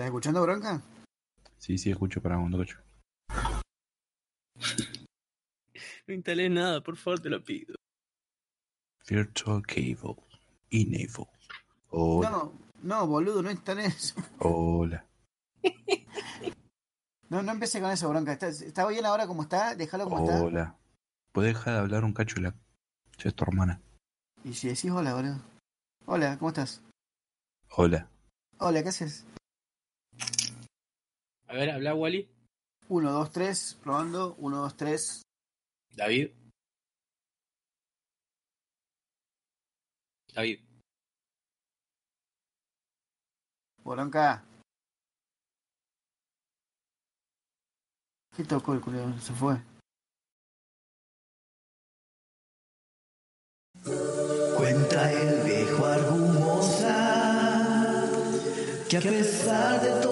¿Estás escuchando, Bronca? Sí, sí, escucho para un cocho. No instalé nada, por favor, te lo pido. Virtual Cable. Enable. Hola. No, no, boludo, no instalés. Hola. No, no empecé con eso, Bronca. ¿Está, está bien ahora como está? Déjalo como está. Hola. ¿Puedes dejar de hablar un cacho de la... Soy tu hermana. Y si decís hola, boludo. Hola, ¿cómo estás? Hola. Hola, ¿qué haces? A ver, habla Wally. 1, 2, 3, probando. 1, 2, 3. David. David. Bronca. ¿Qué tocó el culo? Se fue. Cuenta el viejo Argumosa que a pesar de todo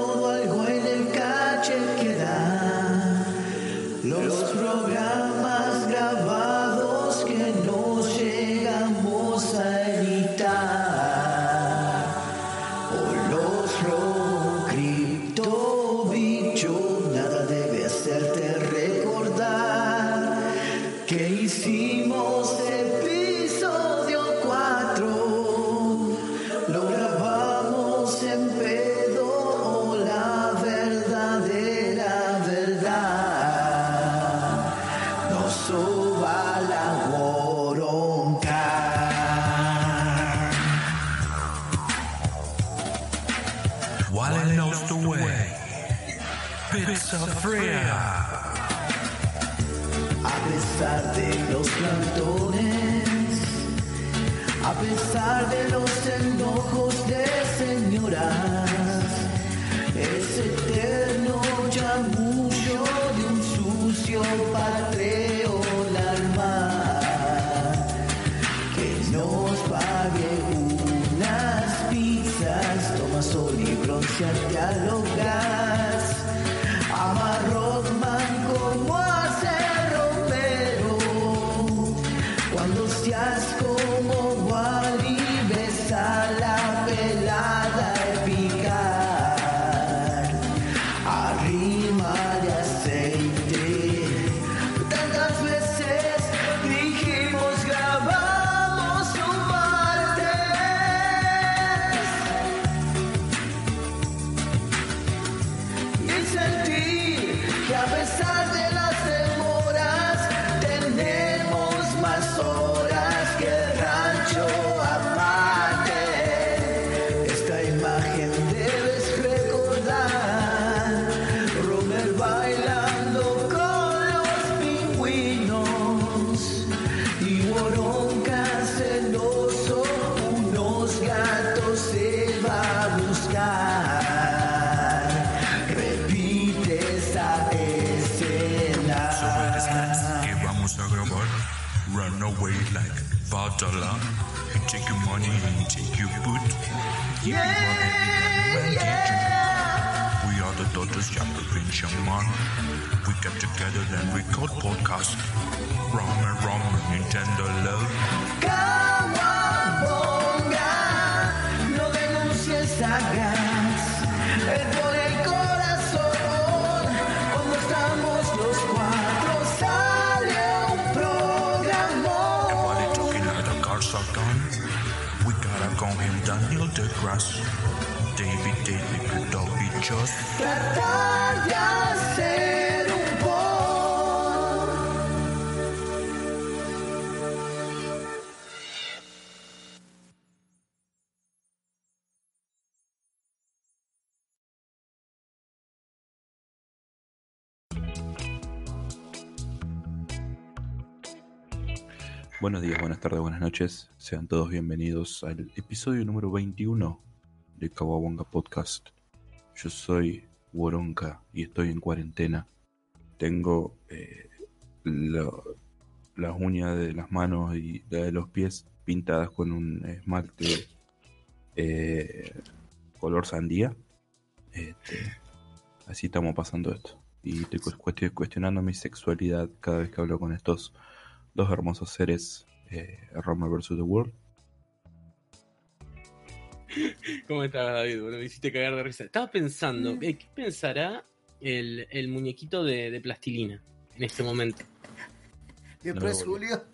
Away like Badala. Take your money and take your boot. Yeah, yeah. We are the daughters Jacob and Shaman. We get together and record podcast. Rum and Nintendo love. Daniel DeGrasse. David David be just. Buenos días, buenas tardes, buenas noches. Sean todos bienvenidos al episodio número 21 de Kawabonga Podcast. Yo soy Woronka y estoy en cuarentena. Tengo eh, las uñas de las manos y la de los pies pintadas con un esmalte eh, color sandía. Este, así estamos pasando esto. Y estoy cuestionando mi sexualidad cada vez que hablo con estos dos hermosos seres, eh, Roma vs. The World. ¿Cómo estás, David? Bueno, me hiciste cagar de risa. Estaba pensando, Mm. eh, ¿qué pensará el, el muñequito de, de plastilina en este momento? Después No lo volví. Julio.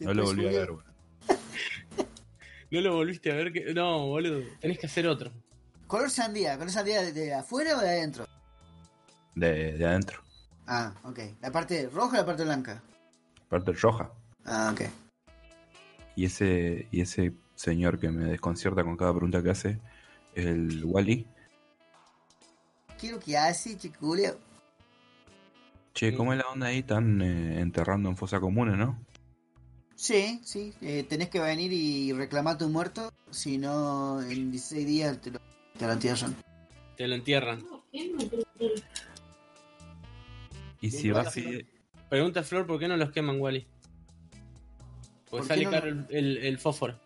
No lo volví a ver, boludo. ¿No lo volviste a ver? Que... No, boludo. Tenés que hacer otro. Color sandía, ¿color sandía de, de afuera o de adentro? De, de adentro. Ah, ok. ¿La parte roja o la parte blanca? Parte roja. Ah, ok. Y ese, y ese señor que me desconcierta con cada pregunta que hace es el Wally. ¿Qué es lo que hace, chico Julio? Che, ¿cómo es la onda ahí? Están eh, enterrando en fosa común, ¿no? Sí, sí. eh, tenés que venir y reclamar tu muerto. Si no, en 16 días te lo, te lo entierran. Te lo entierran. Y si va hola, Fidel, Pregunta Flor por qué no los queman, Wally. Porque ¿Por qué sale no caro el, fósforo.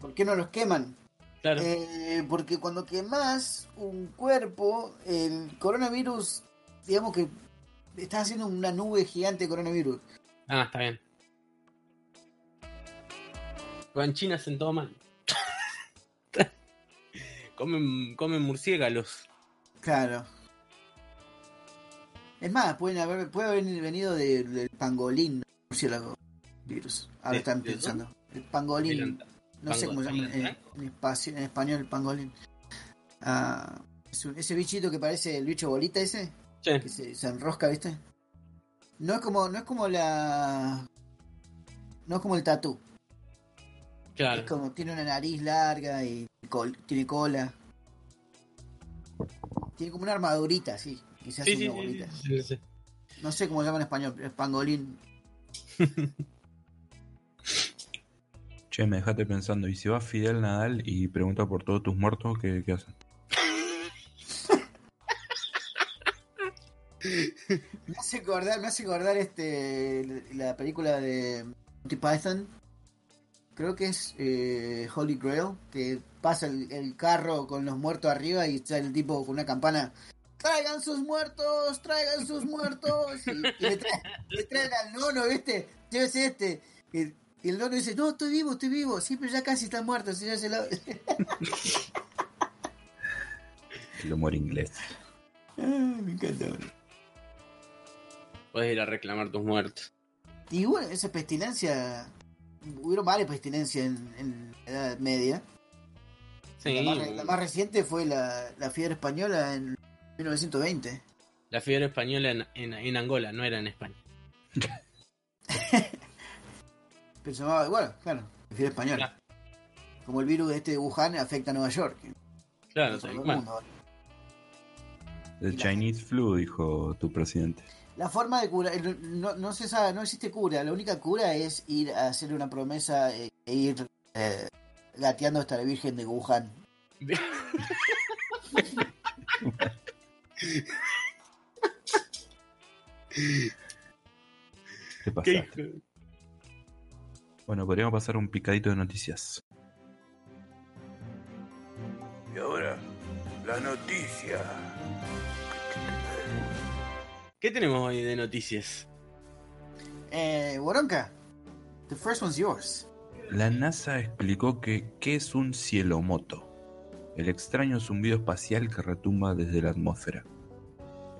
¿Por qué no los queman? Claro. Eh, porque cuando quemas un cuerpo, el coronavirus, digamos que estás haciendo una nube gigante de coronavirus. Ah, está bien. Pues en China hacen todo mal. comen, comen murciélagos. Claro. Es más, pueden haber, puede haber venido de- del pangolín, no murciélago virus. Ahora ¿De- están pensando. El pangolín. No sé cómo se llama Pangolín, en, español el pangolín. Ah, es un- ese bichito que parece el bicho bolita ese, Che, que se, se enrosca, ¿viste? No es como, no es como la. No es como el tatú. claro. Es como tiene una nariz larga y col- tiene cola. Tiene como una armadurita, así. Que se hace Sí, una sí, bolita. sí, sí, sí. No sé cómo se llama en español, es pangolín. che, me dejaste pensando, y si va Fidel Nadal y pregunta por todos tus muertos, ¿qué, qué hacen? Me hace acordar, me hace acordar este la película de Monty Python. Creo que es eh, Holy Grail, que pasa el, el carro con los muertos arriba y está el tipo con una campana. Traigan sus muertos, traigan sus muertos. Y, y le, trae- le traen al nono, ¿viste? Llévese este. Y, y el nono dice, no, estoy vivo, estoy vivo. Sí, pero ya casi está muerto, señor. Se lo... El humor inglés. Ay, me encanta. Puedes ir a reclamar tus muertos. Y bueno, esa pestilencia, hubieron varias pestilencias en, en la Edad Media. Sí, La, más, la más reciente fue la, la fiebre española en 1920. la fiebre española en, en- en Angola, no era en España. Pero se llamaba, bueno, claro, la fiebre española. Como el virus este de Wuhan afecta a Nueva York. Claro, el mundo. El Chinese flu, dijo tu presidente. La forma de cura, no, no se sabe, no existe cura. La única cura es ir a hacerle una promesa e, e ir eh, gateando hasta la Virgen de Wuhan. ¿Qué pasa? Bueno, podríamos pasar un picadito de noticias. Y ahora, la noticia. ¿Qué tenemos hoy de noticias? Eh, Boronca, the first one's yours. La NASA explicó que qué es un cielomoto, el extraño zumbido espacial que retumba desde la atmósfera.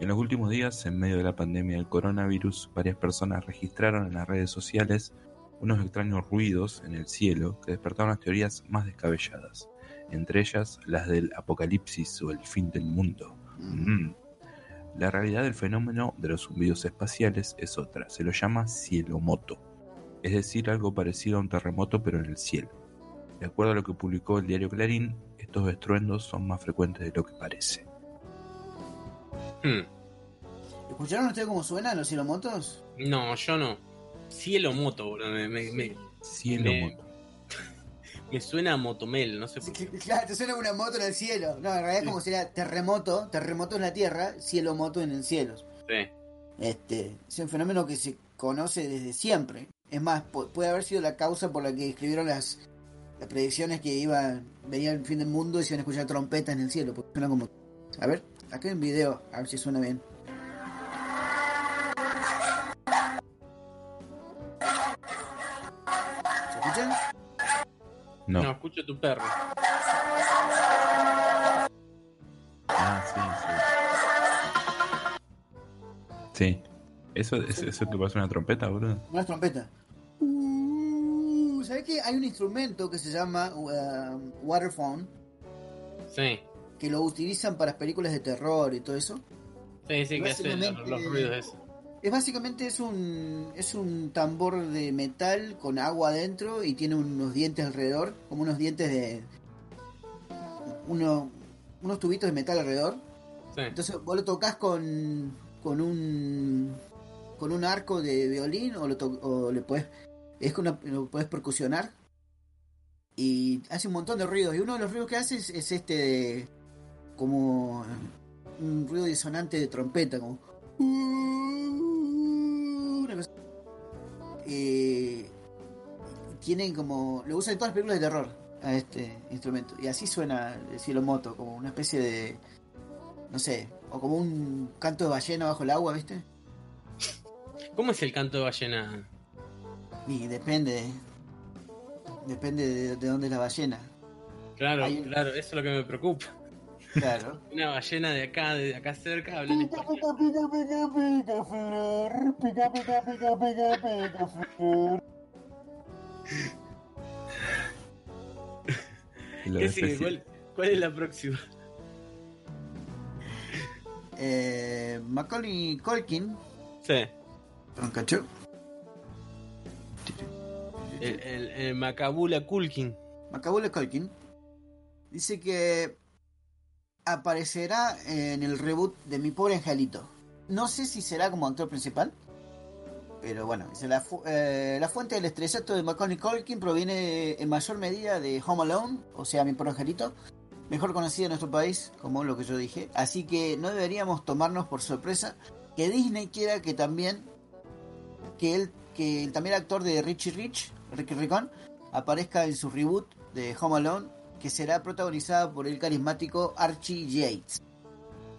En los últimos días, en medio de la pandemia del coronavirus, varias personas registraron en las redes sociales unos extraños ruidos en el cielo que despertaron las teorías más descabelladas, entre ellas las del apocalipsis o el fin del mundo. Mm. La realidad del fenómeno de los zumbidos espaciales es otra, se lo llama cielomoto, es decir, algo parecido a un terremoto pero en el cielo. De acuerdo a lo que publicó el diario Clarín, estos estruendos son más frecuentes de lo que parece. Hmm. ¿Escucharon ustedes cómo suenan los cielomotos? No, yo no. Cielo moto, bro. Me, me, me, Cielomoto. me suena a motomel, no sé por qué. Claro, te suena una moto en el cielo. No, en realidad es como sería terremoto, terremoto en la tierra, cielo moto en el cielo. Sí. Este, es un fenómeno que se conoce desde siempre. Es más, pu- puede haber sido la causa por la que escribieron las, las predicciones que iba, venía el fin del mundo y se iban a escuchar trompetas en el cielo. Porque suena como. A ver, Acá un video, a ver si suena bien. ¿Se escucha? No. No, escucho tu perro. Ah, sí, sí. Sí. ¿Eso, es, eso que pasa una trompeta, boludo? Una trompeta. Uh, ¿Sabés que hay un instrumento que se llama uh, waterphone? Sí que lo utilizan para películas de terror y todo eso. Sí, sí, que hace los, ruidos esos. Es básicamente es un es un tambor de metal con agua adentro y tiene unos dientes alrededor, como unos dientes de uno, unos tubitos de metal alrededor. Sí. Entonces vos lo tocas con con un con un arco de violín o lo to- o le puedes es una- lo puedes percusionar y hace un montón de ruidos y uno de los ruidos que hace es, es este de- como un ruido disonante de trompeta como una cosa- Eh, tienen como lo usan en todas las películas de terror a este instrumento y así suena el cielo moto como una especie de no sé o como un canto de ballena bajo el agua viste ¿Cómo es el canto de ballena? y depende depende de, de dónde es la ballena Claro, un- claro, eso es lo que me preocupa. Claro Una ballena de acá, de acá cerca, habla en español. Y la ¿Qué sigue? ¿Cuál, cuál es la próxima? eh, Macaulay Culkin Sí. ¿Troncacho? El, el, el Macabula Kulkin. Macaulay Culkin dice que aparecerá en el reboot de Mi Pobre Angelito. No sé si será como actor principal, pero bueno, la, eh, la fuente del estrellato de Macaulay Culkin proviene en mayor medida de Home Alone, o sea, Mi Pobre Angelito, mejor conocida en nuestro país, como lo que yo dije. Así que no deberíamos tomarnos por sorpresa que Disney quiera que también que que el también actor de Richie Rich, Ricky Ricón, aparezca en su reboot de Home Alone, que será protagonizada por el carismático Archie Yates.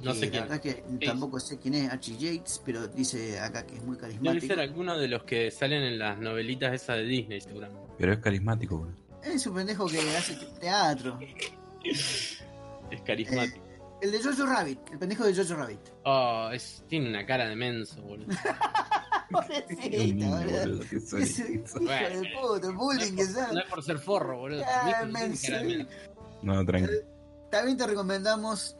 No sé la quién. verdad que tampoco sé quién es Archie Yates, pero dice acá que es muy Debe carismático. ser alguno de los que salen en las novelitas esas de Disney, seguramente. Pero es carismático, boludo. Es un pendejo que hace teatro. Es carismático. El de Jojo Rabbit, el pendejo de Jojo Rabbit. Oh, es, tiene una cara de menso, boludo. Lindo, boludo. hijo de puta, el bullying que No es por ser forro, boludo. Ah. No, tranqui. También te recomendamos.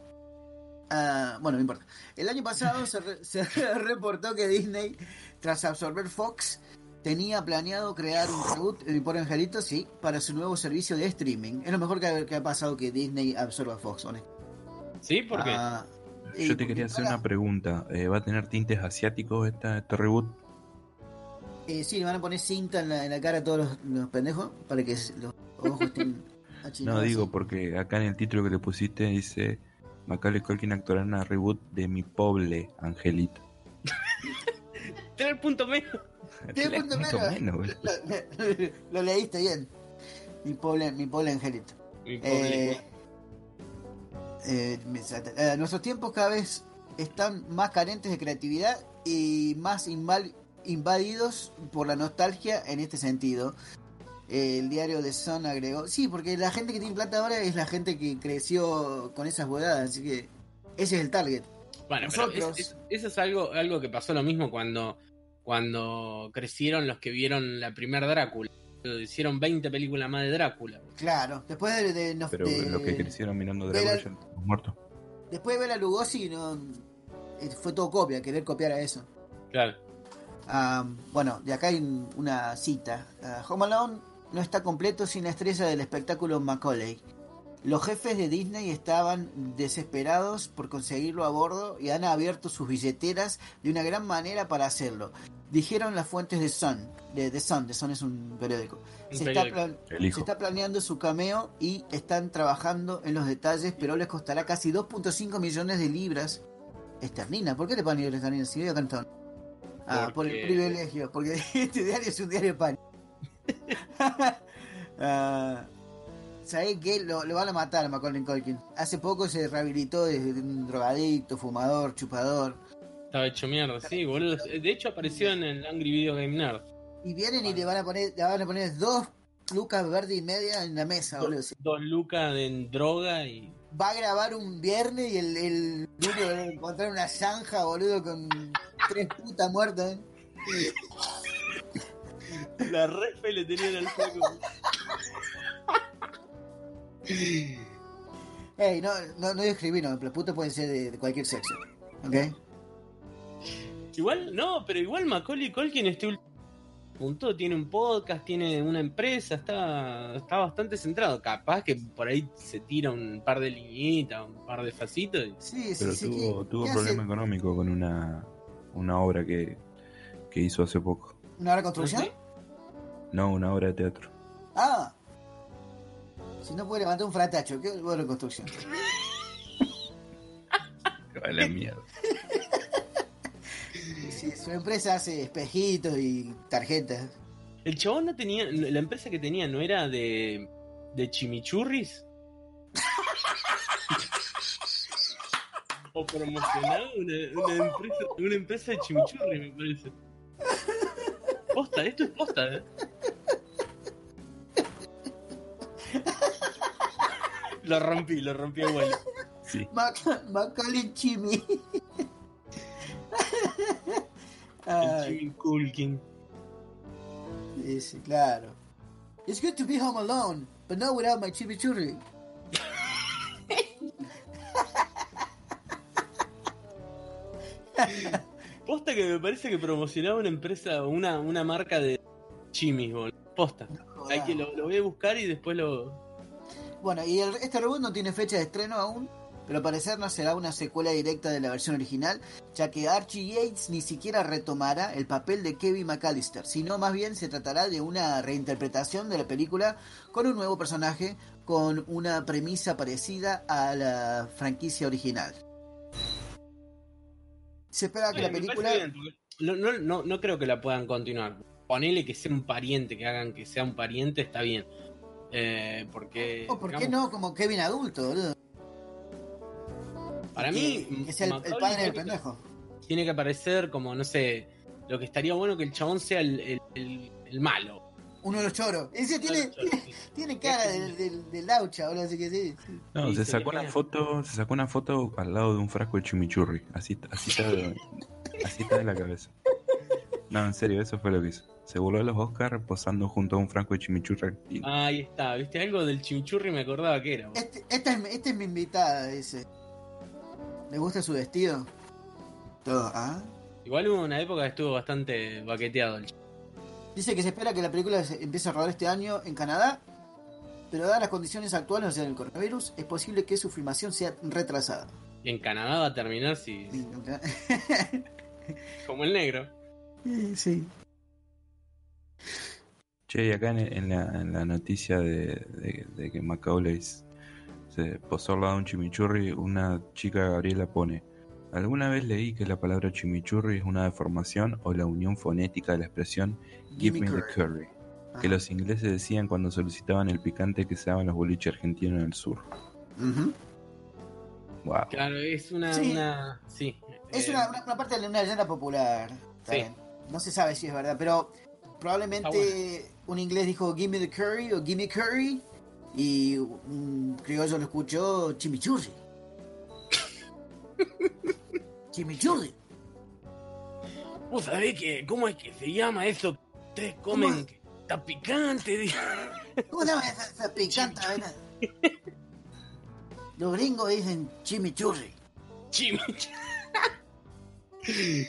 ah, bueno, no importa. El año pasado se, re- se reportó que Disney, tras absorber Fox, tenía planeado crear un reboot de Mi Pobre Angelito, sí, para su nuevo servicio de streaming. Es lo mejor que ha, que ha pasado que Disney absorba Fox, honesto. ¿Sí? ¿Por qué? Ah, Yo te quería porque hacer una pregunta. Eh, ¿Va a tener tintes asiáticos esta, este reboot? Eh, sí, le van a poner cinta en la, en la cara a todos los, los pendejos para que los ojos estén No, achinados. digo porque acá en el título que le pusiste dice Macaulay Culkin actuará en una reboot de Mi Pobre Angelito. Tres puntos menos. Tres puntos menos. menos. Lo, lo leíste bien. Mi pobre, mi pobre Angelito. Mi pobre. Eh, eh, eh, nuestros tiempos cada vez están más carentes de creatividad y más inval- invadidos por la nostalgia en este sentido. El diario de Sun agregó, sí, porque la gente que tiene plata ahora es la gente que creció con esas bodadas, así que ese es el target. Bueno, pero nosotros- es- es- eso es algo, algo que pasó lo mismo cuando, cuando crecieron los que vieron la primera Drácula. Hicieron 20 películas más de Drácula. Claro, después de, de- Pero de- los que crecieron mirando de Dragon la- ya muertos. después de ver a Lugosi no, eh, fue todo copia, querer copiar a eso. Claro. Ah, bueno, de acá hay un- una cita. Ah, Home Alone no está completo sin la estrella del espectáculo Macaulay. Los jefes de Disney estaban desesperados por conseguirlo a bordo y han abierto sus billeteras de una gran manera para hacerlo. Dijeron las fuentes de Sun, de The Sun, The Sun es un periódico. Un Se está, periódico. se planeando su cameo y están trabajando en los detalles, pero les costará casi 2.5 millones de libras esterlinas. ¿Por qué le pagan libras esterlinas? Si vive Ah, por el privilegio, porque este diario es un diario pan. ah, ¿Sabés qué? Lo, lo van a matar a Macaulay Culkin. Hace poco se rehabilitó de, de un drogadicto, fumador, chupador. Estaba hecho mierda, sí, boludo. De hecho apareció en el Angry Video Game Nerd. Y vienen y le van a poner, le van a poner dos lucas verde y media en la mesa, boludo. Dos, dos lucas en droga y. Va a grabar un viernes y el, el lunes va a encontrar una zanja, boludo, con Tres putas muertas. La re fe le tenían al flaco. Ey, no, no, no discrimino, los putos pueden ser de, de cualquier sexo. ¿Ok? Igual, no, pero igual Macaulay Culkin este último punto tiene un podcast, tiene una empresa, está, está bastante centrado. Capaz que por ahí se tira un par de liñitas, un par de facitos. y- Sí, sí, Pero sí. tuvo, ¿qué- tuvo qué problema hace? económico con una, una obra que, que hizo hace poco. ¿Una hora de construcción? No, una obra de teatro. Ah. Si no puede levantar un fratacho, ¿qué hora de construcción? A la mierda. Sí, su empresa hace espejitos y tarjetas. El chabón no tenía, la empresa que tenía no era de, de chimichurris. o promocionaba una, una empresa, una empresa de chimichurris, me parece. Posta, esto es posta, ¿eh? Lo rompí, lo rompí abuelo. Sí. Mac- Macaulay Chimmy. El Jimmy Culkin. sí, sí, claro. It's good to be home alone, but not without my chimichurri. Posta que me parece que promocionaba una empresa, una, una marca de chimis, boludo. Posta. Hay que lo, lo voy a buscar y después lo. Bueno, y el- este reboot no tiene fecha de estreno aún, pero al parecer no será una secuela directa de la versión original, ya que Archie Yates ni siquiera retomará el papel de Kevin McAllister, sino más bien se tratará de una reinterpretación de la película con un nuevo personaje, con una premisa parecida a la franquicia original. Se espera que la película... bien, no, no, no, no creo que la puedan continuar. Ponele que sea un pariente, que hagan que sea un pariente, está bien. Eh, porque. Oh, ¿Por qué no como Kevin adulto, boludo? Para mí. Que sea el, el padre del pendejo. Tiene que aparecer como, no sé. Lo que estaría bueno que el chabón sea el, el- el malo. Uno de los choros. Ese tiene, tiene cara del, del, del laucha, boludo, así que sí. sí. No, Sí, se sacó una foto, se sacó una foto al lado de un frasco de chimichurri. Así, así está de, así está de la cabeza. No, en serio, eso fue lo que hizo. Se voló a los Oscars posando junto a un frasco de chimichurri argentino. Ahí está, ¿viste? Algo del chimichurri me acordaba que era. Este, esta, es, mi- esta es mi invitada, dice. ¿Le gusta su vestido? Todo, ¿ah? Igual hubo una época que estuvo bastante baqueteado el ch- Dice que se espera que la película se empiece a rodar este año en Canadá, pero dadas las condiciones actuales, o sea, el coronavirus, es posible que su filmación sea retrasada. Y en Canadá va a terminar si. como el negro. sí. Che, y acá en, en la, en la noticia de, de- de que Macaulay se posó al lado de un chimichurri, una chica Gabriela pone: ¿Alguna vez leí que la palabra chimichurri es una deformación o la unión fonética de la expresión Give me the curry? Que los ingleses decían cuando solicitaban el picante que se daban los boliches argentinos en el sur. Wow. Claro, es una. Sí. una sí. Es eh, una, una- una parte de una leyenda popular. Sí. No se sabe si es verdad, pero probablemente un inglés dijo Give me the curry o Give me curry y un criollo lo escuchó chimichurri. chimichurri. ¿Vos sabés que, cómo es que se llama eso que ustedes comen? Que está picante. ¿Cómo se llama esa, esa picanta? vaina? Los gringos dicen chimichurri. Chimichurri.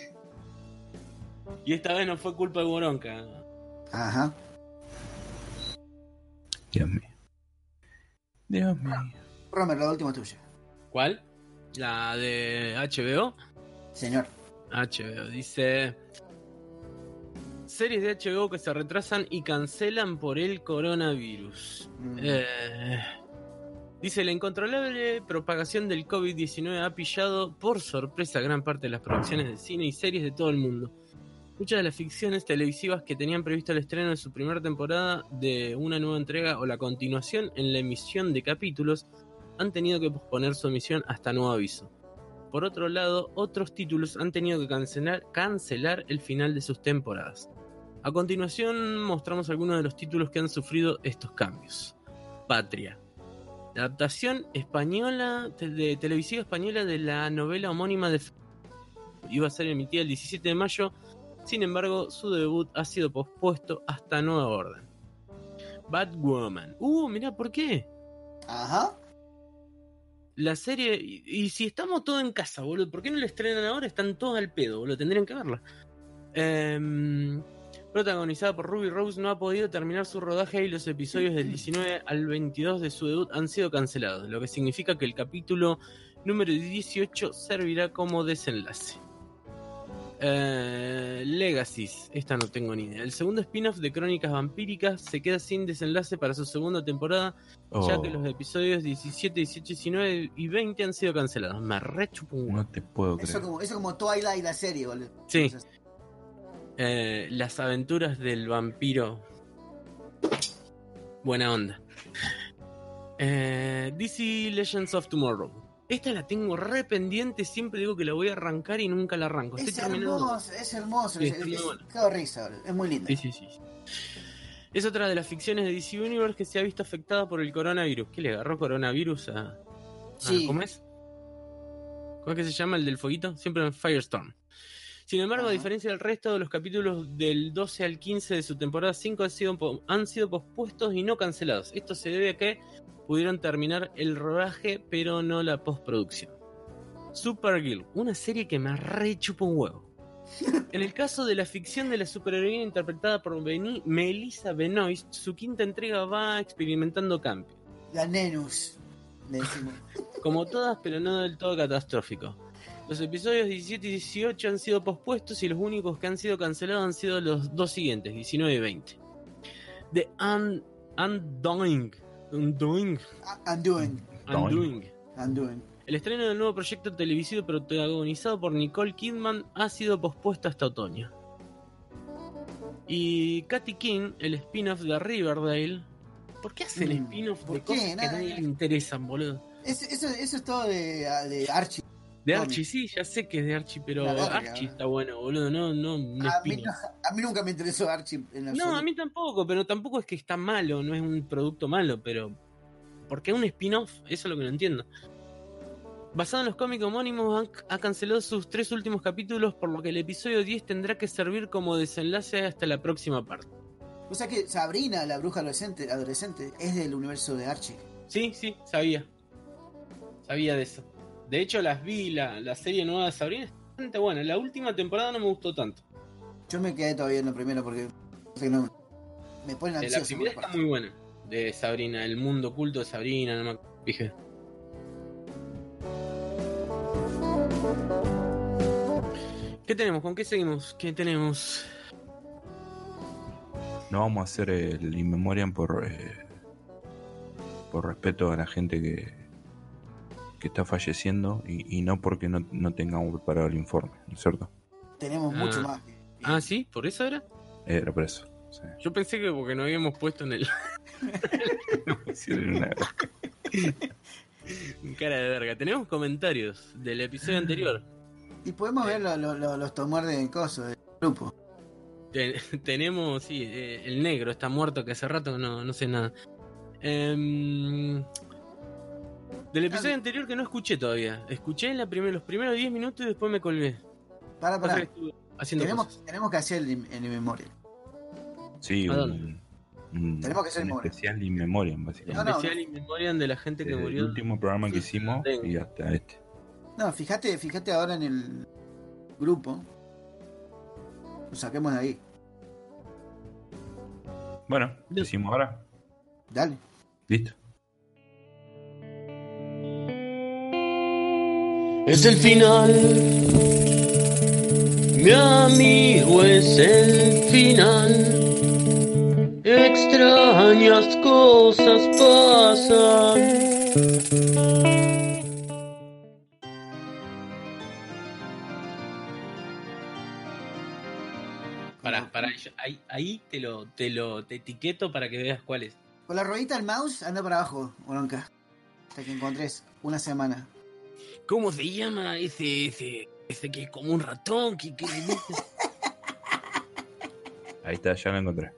y esta vez no fue culpa de Boronca. Ajá. Dios mío. Dios mío. Romer, la última tuya. ¿Cuál? La de HBO. Señor. HBO dice. Series de HBO que se retrasan y cancelan por el coronavirus. Mm. Eh, dice, la incontrolable propagación del COVID-19 ha pillado por sorpresa gran parte de las producciones de cine y series de todo el mundo. Muchas de las ficciones televisivas que tenían previsto el estreno de su primera temporada de una nueva entrega o la continuación en la emisión de capítulos han tenido que posponer su emisión hasta nuevo aviso. Por otro lado, otros títulos han tenido que cancelar, el final de sus temporadas. A continuación mostramos algunos de los títulos que han sufrido estos cambios. Patria. La adaptación española, de televisiva española de la novela homónima de Iba a ser emitida el 17 de mayo, sin embargo, su debut ha sido pospuesto hasta nueva orden. Batwoman. Uh, mirá, ¿por qué? Ajá. La serie. Y, si estamos todos en casa, boludo, ¿por qué no la estrenan ahora? Están todos al pedo, boludo. Tendrían que verla. Em, protagonizada por Ruby Rose, no ha podido terminar su rodaje y los episodios del 19 al 22 de su debut han sido cancelados, lo que significa que el capítulo número 18 servirá como desenlace. Eh, Legacies, esta no tengo ni idea. El segundo spin-off de Crónicas Vampíricas se queda sin desenlace para su segunda temporada, ya Oh, que los episodios 17, 18, 19 y 20 han sido cancelados. Me rechupo un huevo. no te puedo Eso creer. como, eso como Twilight la serie, boludo. Sí. Eh, las aventuras del vampiro. Buena onda. Eh, DC Legends of Tomorrow. Esta la tengo re pendiente, siempre digo que la voy a arrancar y nunca la arranco. Es hermoso, es hermoso. Sí, es, es- risa. Es muy lindo. Sí, sí, sí. Es otra de las ficciones de DC Universe que se ha visto afectada por el coronavirus. ¿Qué le agarró coronavirus a, a- Sí. ¿Cómo es? ¿Cómo es que se llama el del fueguito? Siempre en Firestorm. Sin embargo, a diferencia del resto de los capítulos del 12 al 15 de su temporada 5 han sido, han sido pospuestos y no cancelados. Esto se debe a que pudieron terminar el rodaje, pero no la postproducción. Supergirl, una serie que me re chupa un huevo. En el caso de la ficción de la superheroína interpretada por Beni- Melissa Benoist, su quinta entrega va experimentando cambios. La Nenus. Le decimos. Como todas, pero no del todo catastrófico. Los episodios 17 y 18 han sido pospuestos y los únicos que han sido cancelados han sido los dos siguientes, 19 y 20. The Un Undoing. Undoing. Undoing. Undoing. Undoing. El estreno del nuevo proyecto televisivo protagonizado por Nicole Kidman ha sido pospuesto hasta otoño. Y Katy King, el spin-off de Riverdale. ¿Por qué hacen Mm, spin-off ¿por de qué? cosas que a nadie le interesan, boludo? Eso, eso, eso es todo de, de Archie. De. Archie, sí, ya sé que es de Archie, pero La verga, Archie ¿no? está bueno, boludo, no, no, A mí, no- a mí nunca me interesó Archie en No, absoluto. a mí tampoco, pero tampoco es que está malo, no es un producto malo, pero. ¿Por qué un spin-off? Eso es lo que no entiendo. Basado en los cómics homónimos, han- ha cancelado sus tres últimos capítulos, por lo que el episodio 10 tendrá que servir como desenlace hasta la próxima parte. O sea que Sabrina, la bruja adolescente, adolescente, es del universo de Archie. Sí, sí, sabía. Sabía de eso. De hecho, las vi, la, la serie nueva de Sabrina es bastante buena. La última temporada no me gustó tanto. Yo me quedé todavía en la primera porque no, me ponen Eh, La ansioso. primera por está muy buena. De Sabrina, el mundo oculto de Sabrina, no me fijé. ¿Qué tenemos? ¿Con qué seguimos? ¿Qué tenemos? No vamos a hacer el In Memoriam por, eh, por respeto a la gente que, que está falleciendo y, y no porque no, no tengamos preparado el informe, ¿no es cierto? Tenemos Ah. mucho más. Ah, sí, por eso era. Era por eso. sí. Yo pensé que porque no habíamos puesto en el. Cara de verga. Tenemos comentarios del episodio anterior. Y podemos ver lo- lo- lo- los tomar de coso del grupo. Ten- tenemos, sí, eh, el negro está muerto que hace rato no, no sé nada. Em, del episodio Ah. anterior que no escuché todavía. Escuché en la primer- los primeros 10 minutos y después me colgué. Para, para. haciendo Tenemos, cosas. tenemos que hacer el, in- el in memoria. sí, ¿A un, un- Tenemos que hacer un memoria. especial In Memoriam, básicamente. No, no, Especial in memoriam de la gente que Desde murió. el último programa que Sí, hicimos tengo. y hasta este. No, fíjate, fíjate ahora en el grupo. Lo saquemos de ahí. Bueno, Ya. hicimos ahora. Dale. Listo. Es el final. Mi amigo es el final. Extrañas cosas pasan. Para, para, ahí, ahí te lo, te lo te etiqueto para que veas cuál es. Con la ruedita del mouse anda para abajo, Bronca. Hasta que encontres una semana. ¿Cómo se llama ese, ese, ese que es como un ratón? Que, que le dice? Ahí está, ya lo encontré.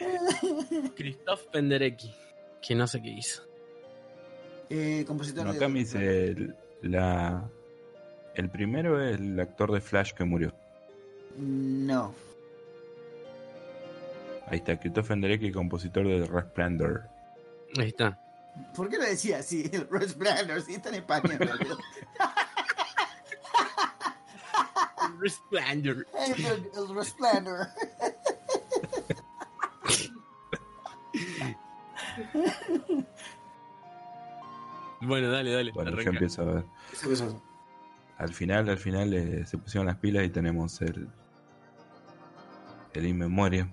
Christoph Penderecki, que no sé qué hizo. Eh, compositor No, me dice el- la, El primero es el actor de Flash que murió. No. Ahí está, Christopher Enderecki, compositor de Resplendor. Ahí está. ¿Por qué lo decía así? El Resplendor, si está en español. boludo. Resplendor. el, el Resplendor. Bueno, dale, dale. Bueno, yo arranca. empiezo a ver. Al final, al final eh, se pusieron las pilas y tenemos el. El In Memoriam.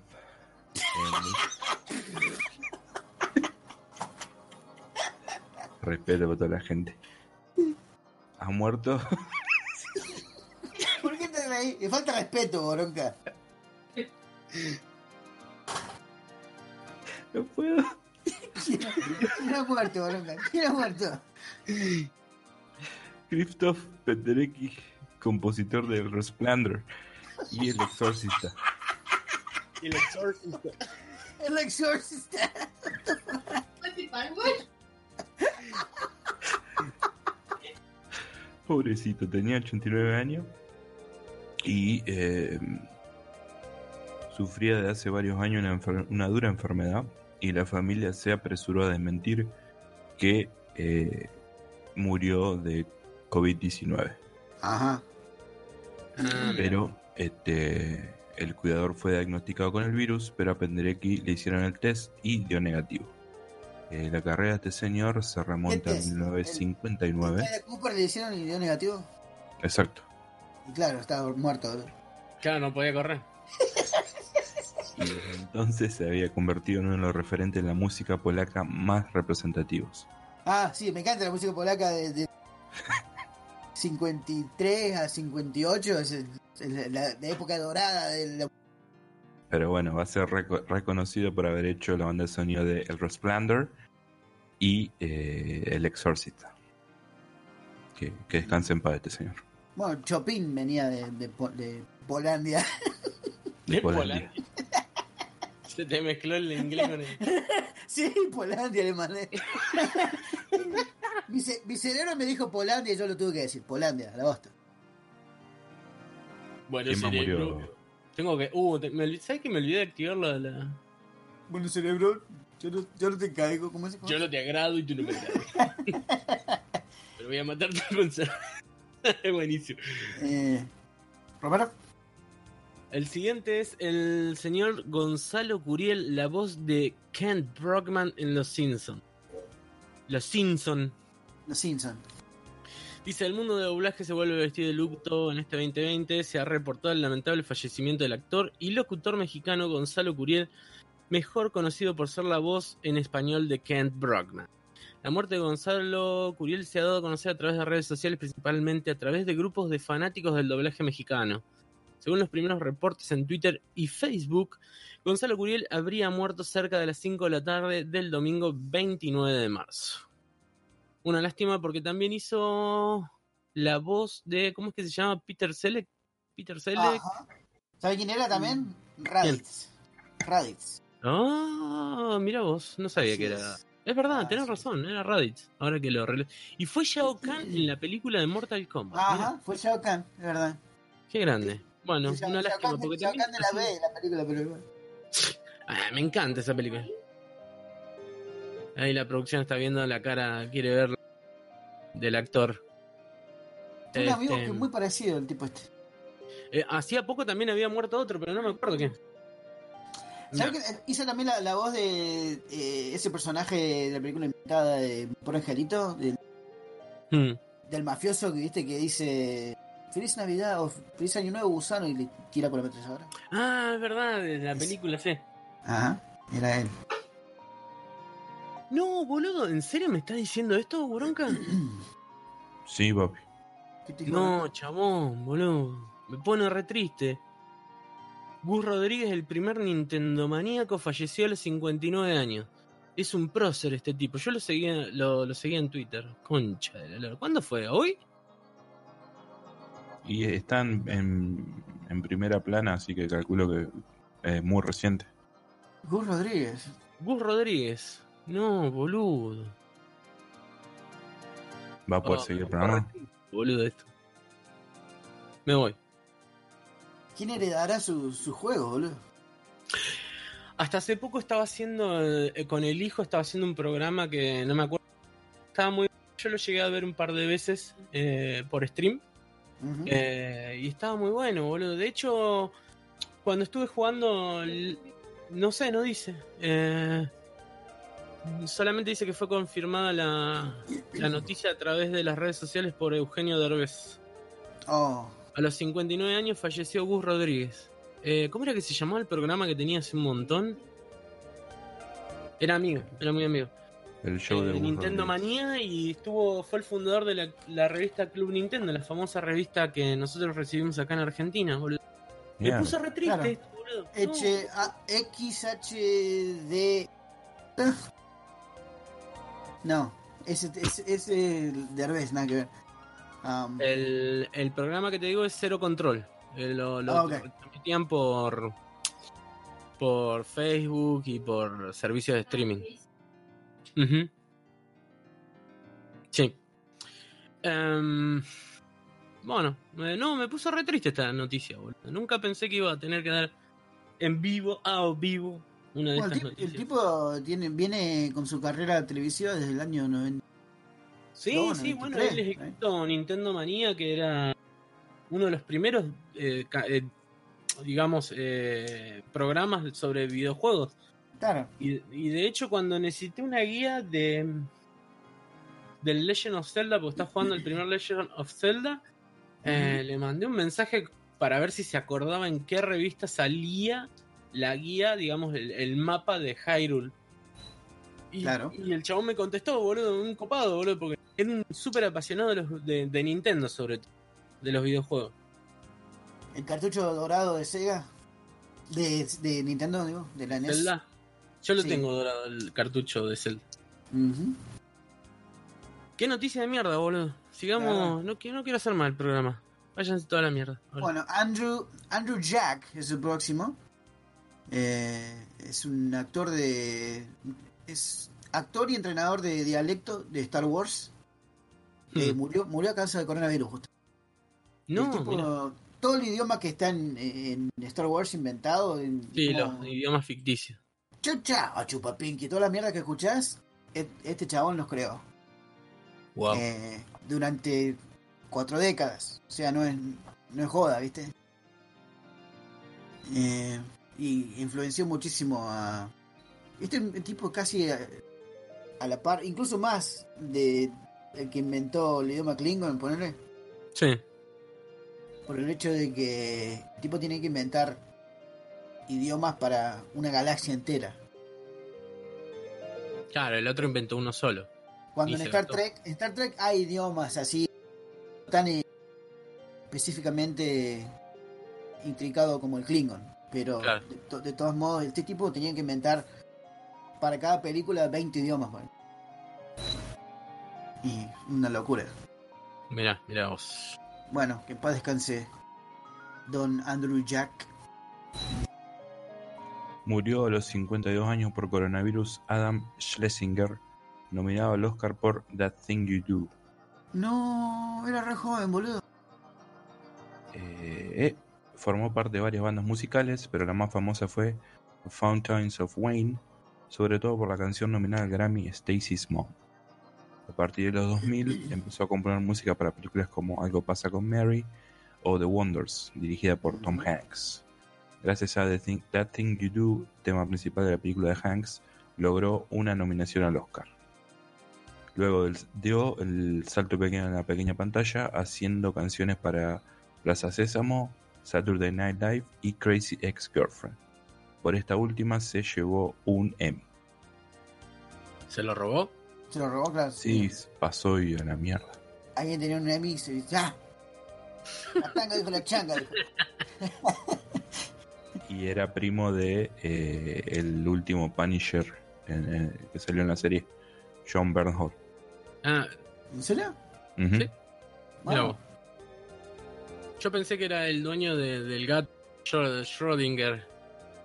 Respeto para toda la gente. Ha muerto. ¿Por qué te reí? Le falta respeto, Boronca. No puedo. ¿Quién ha muerto, Boronca? ¿Quién ha muerto? Christoph Penderecki, compositor de Resplendor. Y el exorcista. El exorcista. El exorcista. Pobrecito, tenía 89 años y eh, sufría de hace varios años una, enfer- una dura enfermedad y la familia se apresuró a desmentir que eh, murió de COVID-19. Ajá. Ah, Pero este, el cuidador fue diagnosticado con el virus, pero a Penderecki le hicieron el test y dio negativo. Eh, la carrera de este señor se remonta a test? 1959. ¿A Cooper le hicieron y dio negativo? Exacto. Y claro, estaba muerto. Claro, no podía correr. y desde entonces se había convertido en uno de los referentes de la música polaca más representativos. Ah, sí, me encanta la música polaca de, de 53 a 58. Es, el- es la, la época dorada de la Pero bueno, va a ser reco- reconocido por haber hecho la banda de sonido de El Resplendor y eh, El Exorcista. Que, que descanse en paz este señor. Bueno, Chopin venía de, de, de Polandia. De Polandia. Polandia. Se te mezcló el inglés con el. sí, Polandia le mandé. mi, ce- mi cerebro me dijo Polandia y yo lo tuve que decir. Polandia, a la bosta. Bueno, ¿Quién más murió? Tengo que. Uh, te- me olvidé- ¿sabes que me olvidé de activar la. la- Bueno, cerebro, yo no, yo no te caigo. ¿Cómo se Yo no te agrado y tú no me agradas. Pero voy a matarte con Es buenísimo. Eh, Roberto. El siguiente es el señor Gonzalo Curiel, la voz de Kent Brockman en Los Simpson. Los Simpson. Los Simpsons. Dice, el mundo de doblaje se vuelve vestido de luto en este 2020. Se ha reportado el lamentable fallecimiento del actor y locutor mexicano Gonzalo Curiel, mejor conocido por ser la voz en español de Kent Brockman. La muerte de Gonzalo Curiel se ha dado a conocer a través de redes sociales, principalmente a través de grupos de fanáticos del doblaje mexicano. Según los primeros reportes en Twitter y Facebook, Gonzalo Curiel habría muerto cerca de las 5 de la tarde del domingo 29 de marzo. Una lástima porque también hizo la voz de, ¿cómo es que se llama? Peter Selleck. Peter Selleck. ¿Sabe quién era también? Raditz. Raditz. Ah, mira vos, no sabía Así que era. es. Es verdad, Ah, tenés sí. razón, era Raditz. Ahora que lo rele- Y fue Shao Kahn en la película de Mortal Kombat. Ajá, fue Shao Kahn, es verdad. qué grande. Bueno, Shao- una Shao lástima Kahn- porque Shao. Kahn de la B la película, pero igual. Ah, me encanta esa película. Ahí la producción está viendo la cara, quiere ver del actor. Un amigo Este, que es muy parecido al tipo este. eh, hacía poco también había muerto otro, pero no me acuerdo quién. ¿Sabes que hizo también la, la voz de eh, ese personaje de la película inventada de Por Angelito? Del, Hmm. del mafioso que viste que dice Feliz Navidad o Feliz Año Nuevo Gusano y le tira por la ametralladora. Ah, es verdad, de la Es- película, sí. Ajá, era él. No, boludo, ¿en serio me estás diciendo esto, Bronca? Sí, papi. No, chabón, boludo. Me pone re triste. Gus Rodríguez, el primer Nintendo maníaco, falleció a los 59 años. Es un prócer este tipo. Yo lo seguía, lo, lo seguía en Twitter. Concha de la lora. ¿Cuándo fue? ¿Hoy? Y están en, en primera plana, así que calculo que es muy reciente. Gus Rodríguez. Gus Rodríguez. No, boludo. ¿Va a poder Oh, seguir el programa? Boludo esto. Me voy. ¿Quién heredará su, su juego, boludo? Hasta hace poco estaba haciendo, eh, con el hijo, estaba haciendo un programa que no me acuerdo. Estaba muy. Yo lo llegué a ver un par de veces eh, por stream. Eh, y estaba muy bueno, boludo. De hecho, cuando estuve jugando. No sé, no dice. Eh, solamente dice que fue confirmada la, la noticia a través de las redes sociales por Eugenio Derbez. Oh, A los 59 años falleció Gus Rodríguez. Eh, ¿Cómo era que se llamaba el programa que tenía hace un montón? Era amigo, era muy amigo. El show de Eh, Nintendo. Manía y estuvo fue el fundador de la, la revista Club Nintendo, la famosa revista que nosotros recibimos acá en Argentina, boludo. Me puso re triste Claro. esto, boludo. No. H A X H D No, ese ese ese Derbez, nada que ver. Um, El, el programa que te digo es Cero Control. Eh, lo lo Ah, ok. transmitían por por Facebook y por servicios de streaming. Ujú. Sí. Em, bueno, eh, no, me puso re triste esta noticia, boludo. Nunca pensé que iba a tener que dar en vivo, a vivo, una de bueno, el, estas tip- el noticias. tipo tiene viene con su carrera televisiva desde el año 90. Sí, No, sí, bueno, 93, él ¿eh? ejecutó Nintendo Manía, que era uno de los primeros, eh, eh, digamos, eh, programas sobre videojuegos. Claro. Y, y de hecho, cuando necesité una guía de del Legend of Zelda, porque está jugando el primer Legend of Zelda, eh, le mandé un mensaje para ver si se acordaba en qué revista salía la guía, digamos, el, el mapa de Hyrule. Y, Claro. y el chabón me contestó, boludo, un copado, boludo, porque era un súper apasionado de, los, de, de Nintendo, sobre todo, de los videojuegos. El cartucho dorado de Sega. De, de Nintendo, digo, de la NES. Zelda. Yo lo Sí. tengo dorado, el cartucho de Zelda. Qué noticia de mierda, boludo. Sigamos. Claro. No, no quiero hacer mal el programa. Váyanse toda la mierda. Bueno, Andrew, Andrew Jack es el próximo. Eh, es un actor de. Es actor y entrenador de dialecto de Star Wars. Eh, Hmm. murió, murió a causa del coronavirus, justo. no, El tipo, todo el idioma que está en, en Star Wars inventado. En, Sí, como, los idiomas ficticios. Chau, chau, chupapinqui, toda la mierda que escuchás, este chabón los creó. Wow. Eh, durante cuatro décadas. O sea, no es, no es joda, ¿viste? Eh, y influenció muchísimo a. Este tipo casi a, a la par, incluso más de el que inventó el idioma Klingon, ponerle. Sí. Por el hecho de que el tipo tiene que inventar idiomas para una galaxia entera. Claro, el otro inventó uno solo. Cuando en Star. Trek, en Star Trek hay idiomas así tan eh, específicamente intricado como el Klingon, pero Claro. de, to- de todos modos este tipo tenía que inventar para cada película 20 idiomas. ahí. Y una locura. Mirá, mirá vos. Bueno, que paz descanse Don Andrew Jack. Murió a los 52 años por coronavirus Adam Schlesinger, nominado al Oscar por That Thing You Do. No, era re joven, boludo. Eh, eh, formó parte de varias bandas musicales, pero la más famosa fue Fountains of Wayne, sobre todo por la canción nominada al Grammy Stacy's Mom. A partir de los 2000 empezó a componer música para películas como Algo pasa con Mary o The Wonders, dirigida por Tom. Hanks. Gracias a The Thing- That Thing You Do, tema principal de la película de Hanks, logró una nominación al Oscar. Luego dio el salto pequeño en la pequeña pantalla haciendo canciones para Plaza Sésamo, Saturday Night Live y Crazy Ex-Girlfriend. Por esta última se llevó un Emmy. ¿Se lo robó? Se lo robó, claro. Sí, pasó y a la mierda. Alguien tenía un Emmy y se dice, ¡ah! La tanga dijo la changa. Y era primo de eh, el último Punisher en- en- que salió en la serie, John Bernhold. Ah, ¿En serio? Sí. Wow. vos. Yo pensé que era el dueño de- del gato Schrö- Schrödinger.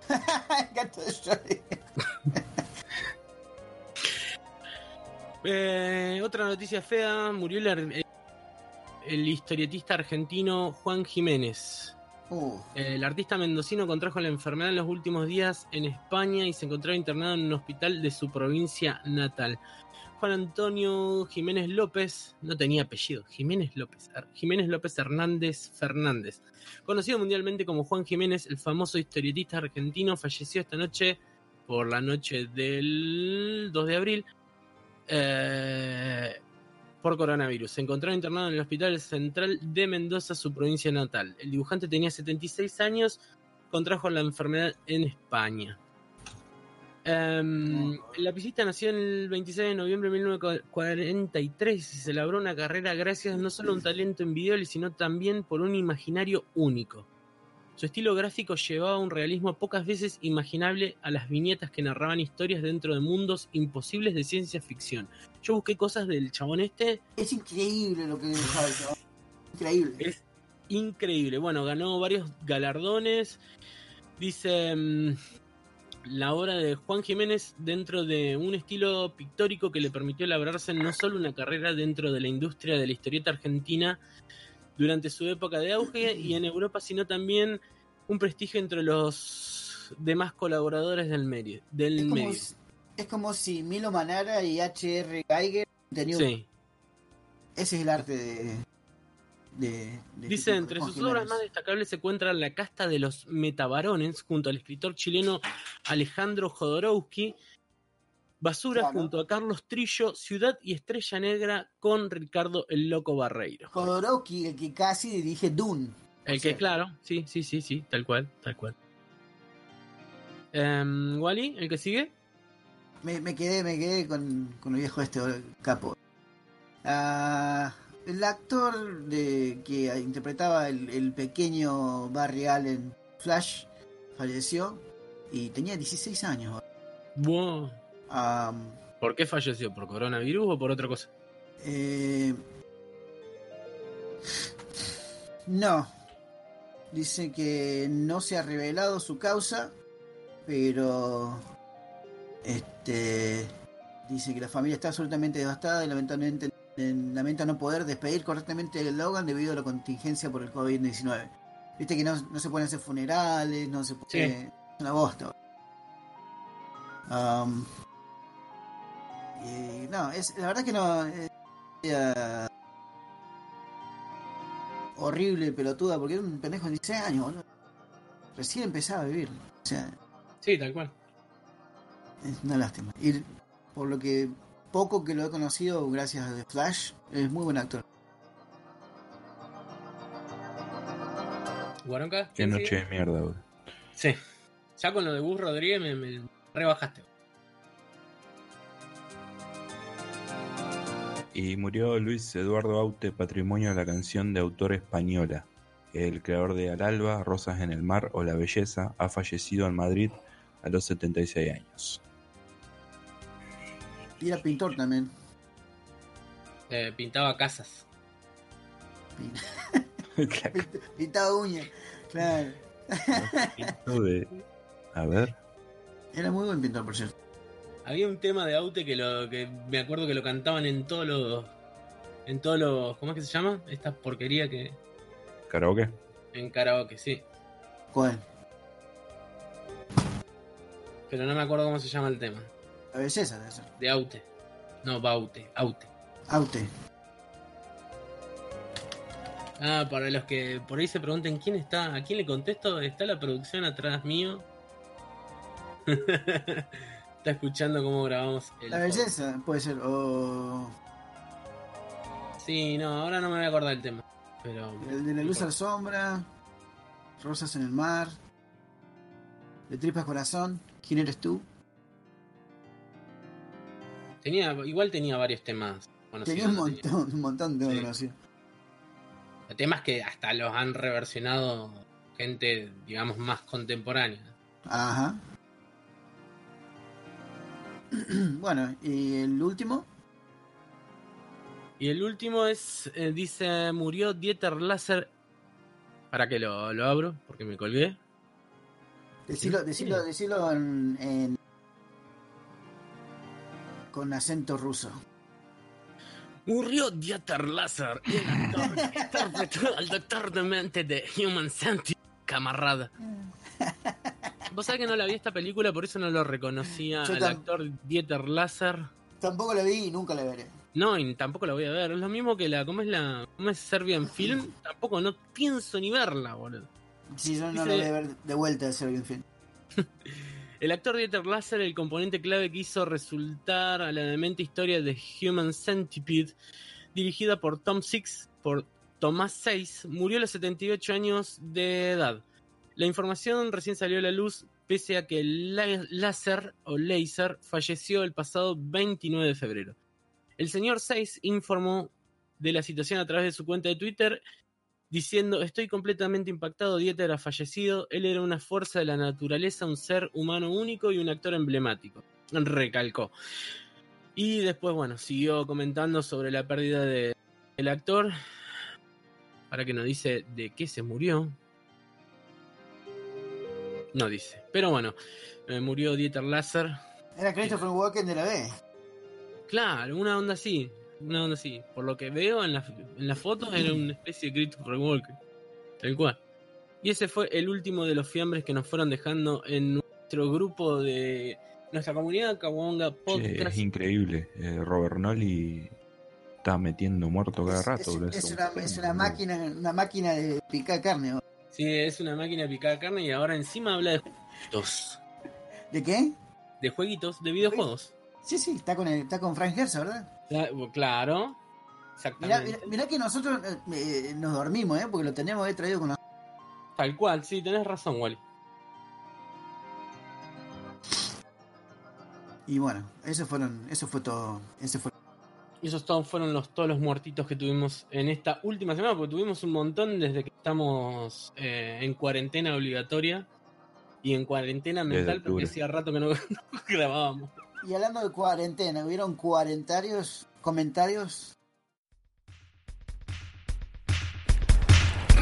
Gato de Schrödinger. Eh, otra noticia fea, murió el, el historietista argentino Juan Jiménez. Uh, El artista mendocino contrajo la enfermedad en los últimos días en España y se encontraba internado en un hospital de su provincia natal. Juan Antonio Jiménez López, no tenía apellido, Jiménez López, Jiménez López Hernández Fernández, conocido mundialmente como Juan Jiménez, el famoso historietista argentino, falleció esta noche por la noche del 2 de abril eh, por coronavirus. Se encontraba internado en el Hospital Central de Mendoza, su provincia natal. El dibujante tenía 76 años, contrajo la enfermedad en España. Em, el lapicista nació el 26 de noviembre de 1943 y se labró una carrera gracias no solo a un talento envidiable, sino también por un imaginario único. Su estilo gráfico llevaba un realismo pocas veces imaginable a las viñetas que narraban historias dentro de mundos imposibles de ciencia ficción. Yo busqué cosas del chabón este, es increíble lo que el chabón. Increíble. es increíble. Bueno, ganó varios galardones. Dice mm, la obra de Juan Jiménez dentro de un estilo pictórico que le permitió labrarse no solo una carrera dentro de la industria de la historieta argentina durante su época de auge y en Europa, sino también un prestigio entre los demás colaboradores del medio. Del Es como, medio. si- es como si Milo Manara y H.R. Geiger tenían Sí. Ese es el arte de. De, de Dice, este entre sus obras más destacables se encuentra La casta de los metabarones, junto al escritor chileno Alejandro Jodorowsky, Basura Claro. junto a Carlos Trillo, Ciudad y Estrella Negra con Ricardo el Loco Barreiro. Jodorowsky, el que casi dirige Dune. El que, sea, claro, sí, sí, sí, sí, tal cual, tal cual. Wally, el que sigue. Me, me quedé, me quedé con, con el viejo este capo. Ah, el actor de que interpretaba el, el pequeño Barry Allen Flash falleció y tenía 16 años. Am, ¿Por qué falleció? ¿Por coronavirus o por otra cosa? eh, no. Dice que no se ha revelado su causa, pero este dice que la familia está absolutamente devastada y lamentablemente eh, lamenta no poder despedir correctamente el Logan debido a la contingencia por el COVID-19. Viste que no, no se pueden hacer funerales, no se puede... Sí. Es una bosta. Am, y no, es, la verdad que no... es- eh, horrible, pelotuda, porque era un pendejo de 16 años, boludo. Recién empezaba a vivir. O sea, Sí, tal cual. es una lástima. Y por lo que poco que lo he conocido, gracias a The Flash, es muy buen actor. ¿Guaronca? Qué ¿quién noche sigue? de mierda, boludo. Sí. Ya con lo de Gus Rodríguez me, me rebajaste. Y murió Luis Eduardo Aute, patrimonio de la canción de autor española. El creador de Al Alba, Rosas en el Mar o La Belleza ha fallecido en Madrid a los 76 años. Y era pintor también. Eh, pintaba casas. Pintaba uñas. Claro. de- A ver, Era muy buen pintor, por cierto. Había un tema de Aute que lo que me acuerdo que lo cantaban en todos los en todos los ¿cómo es que se llama? Esta porquería que karaoke. en karaoke, sí, ¿Cuál? pero no me acuerdo cómo se llama el tema. La belleza de ser. De Aute. No, Baute, Aute. Aute. Ah, para los que por ahí se pregunten quién está, a quién le contesto, está la producción atrás mío. está escuchando cómo grabamos el La belleza, puede ser. O Sí, no, ahora no me voy a acordar del tema. Pero. el de la luz a la sombra. Rosas en el mar. De tripas corazón. ¿Quién eres tú? Tenía, igual tenía varios temas. conocidos, Tenía un montón, un montón de Sí. conocidos. Temas que hasta los han reversionado gente, digamos, más contemporánea. Ajá. bueno, y el último. Y el último es, eh, dice, murió Dieter Lasser. ¿Para que lo, lo abro? Porque me colgué. Decilo, decilo, decilo en, en- con acento ruso. Murió Dieter que interpretó al doctor de mente de Human Centipede, camarada. Vos sabés que no la vi esta película, por eso no lo reconocía Yo al actor Dieter Laser. Tampoco la vi y nunca la veré. No, y tampoco la voy a ver. Es lo mismo que la. ¿Cómo es la. ¿Cómo es Serbian Film? Tampoco, no pienso ni verla, boludo. Si yo no Dice- la voy a ver de vuelta de Serbian Film. El actor Dieter Laser, el componente clave que hizo resultar a la demente historia de Human Centipede, dirigida por Tom Six, por Tomás Seis, murió a los 78 años de edad. La información recién salió a la luz, pese a que La- Laser o Laser falleció el pasado 29 de febrero. El señor Seis informó de la situación a través de su cuenta de Twitter diciendo estoy completamente impactado, Dieter ha fallecido, él era una fuerza de la naturaleza, un ser humano único y un actor emblemático. Recalcó. Y después, bueno, siguió comentando sobre la pérdida de- del actor. Para que nos dice de qué se murió. No dice. Pero bueno, eh, murió Dieter Laser. Era Christopher Walken de la B. Claro, una onda así. Una onda así. Por lo que veo en la, en la foto, era una especie de Christopher Walken. Tal cual. Y ese fue el último de los fiambres que nos fueron dejando en nuestro grupo de nuestra comunidad Kawonga Che, Podcast. es increíble. eh, Robert Nolly está metiendo muerto cada Es, rato. es- es un una, es una máquina, una máquina de picar carne. Sí, es una máquina de picar carne y ahora encima habla de jueguitos. ¿De qué? De jueguitos, de videojuegos. Sí, sí, está con, el, está con Frank Herza, ¿verdad? Cla- Claro. Mirá, Exactamente. mirá, mirá que nosotros eh, eh, nos dormimos, ¿eh? Porque lo tenemos ahí traído con nosotros. Tal cual, sí, tenés razón, Wally. Y bueno, eso fueron, eso fue todo. Ese fue. Y esos todos fueron los, todos los muertitos que tuvimos en esta última semana, porque tuvimos un montón desde que estamos eh, en cuarentena obligatoria y en cuarentena mental, porque hacía rato que no, no grabábamos. Y hablando de cuarentena, ¿hubieron cuarentarios, comentarios?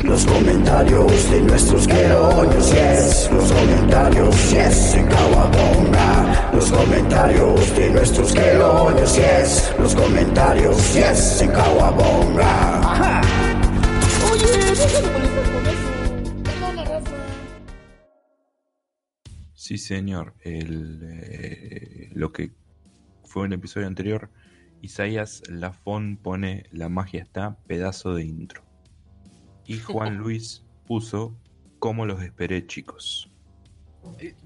Los comentarios de nuestros queroños, yes. Los comentarios, yes, en Kawabonga. Los comentarios de nuestros queroños, yes. Los comentarios, yes, en Kawabonga. Ajá. Oye, Sí, señor. El, eh, lo que fue en el episodio anterior, Isaías Lafón pone La magia está, pedazo de intro. Y Juan Luis puso Como los esperé, chicos.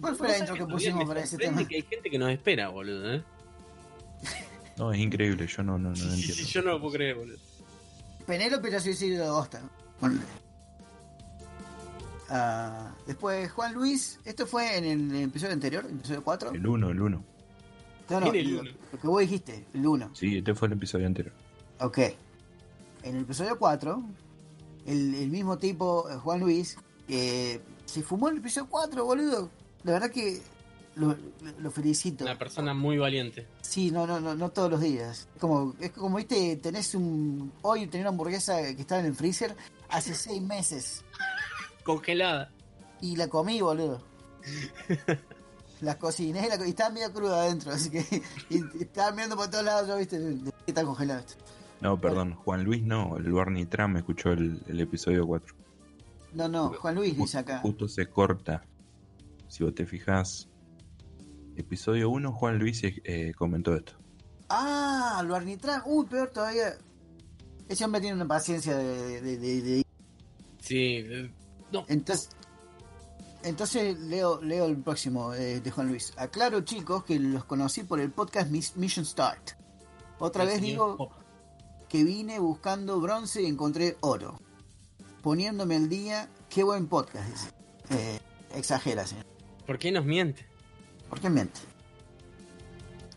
¿Cuál fue la intro que pusimos para ese tema? que hay gente que nos espera, boludo, ¿eh? No, es increíble, yo no, no, no Sí, sí, entiendo. sí, yo no lo puedo creer, boludo. Penélope ya ido de Bosta. Ponle. Ah, después Juan Luis, esto fue en el episodio anterior, el episodio 4. El 1, el 1. No, no, el lo, uno. lo que vos dijiste, el 1. Sí, este fue el episodio anterior. Ok. En el episodio 4, el, el mismo tipo, eh, Juan Luis, eh, se fumó el episodio 4, boludo. La verdad que lo, lo felicito. Una persona muy valiente. Sí, no, no, no, no todos los días. Como, es como, viste, tenés un. Hoy tenés una hamburguesa que estaba en el freezer hace seis meses. Congelada. Y la comí, boludo. La cociné la co- y estaba medio cruda adentro, así que. Y, y estaba mirando por todos lados, ya viste, está congelado esto. No, perdón, Juan Luis no, el Barney Tram escuchó el, el episodio 4. No, no, Juan Luis dice acá. Justo se corta. Si vos te fijas, episodio 1, Juan Luis eh, comentó esto. Ah, lo arnitran. Uy, peor todavía. Ese hombre tiene una paciencia de. de- de- de- Sí. No, Entonces. Entonces leo, leo el próximo eh, de Juan Luis. Aclaro, chicos, que los conocí por el podcast Mis- Mission Start. Otra el vez señor digo que vine buscando bronce y encontré oro. Poniéndome el día, qué buen podcast, dice. Eh, exagera, señor. ¿Por qué nos miente? ¿Por qué miente?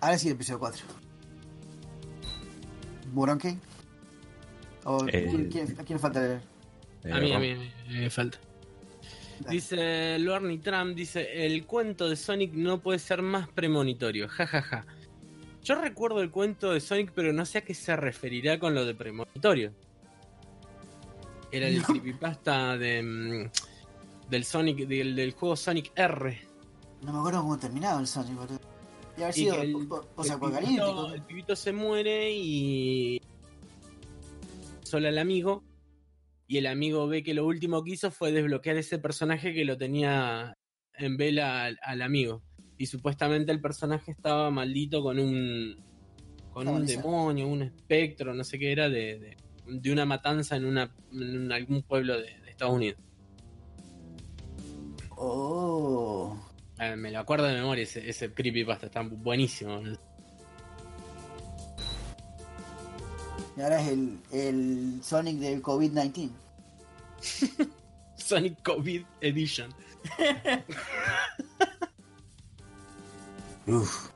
Ahora sí, el episodio 4. ¿Buronque? ¿O Eh, ¿quién, quién- a quién le falta leer? Eh, A mí, a mí, a mí me falta. Dice Luarny Trump, dice, el cuento de Sonic no puede ser más premonitorio, jajaja. Yo recuerdo el cuento de Sonic, pero no sé a qué se referirá con lo de premonitorio. Era el No. creepypasta de, mm, del Sonic, del, del juego Sonic R. No me acuerdo cómo terminaba el Sonic, boludo. Debe haber Y sido el- po- po- el, pibito, el pibito se muere y consola al amigo y el amigo ve que lo último que hizo fue desbloquear ese personaje que lo tenía en vela al, al amigo. Y supuestamente el personaje estaba maldito con un con un demonio, un espectro, no sé qué era, de, de, de una matanza en, una, en algún pueblo de, de Estados Unidos. Oh. Eh, me lo acuerdo de memoria ese, ese creepypasta, está buenísimo. Y ahora es el, el Sonic del COVID-19. Sonic COVID Edition. Uf.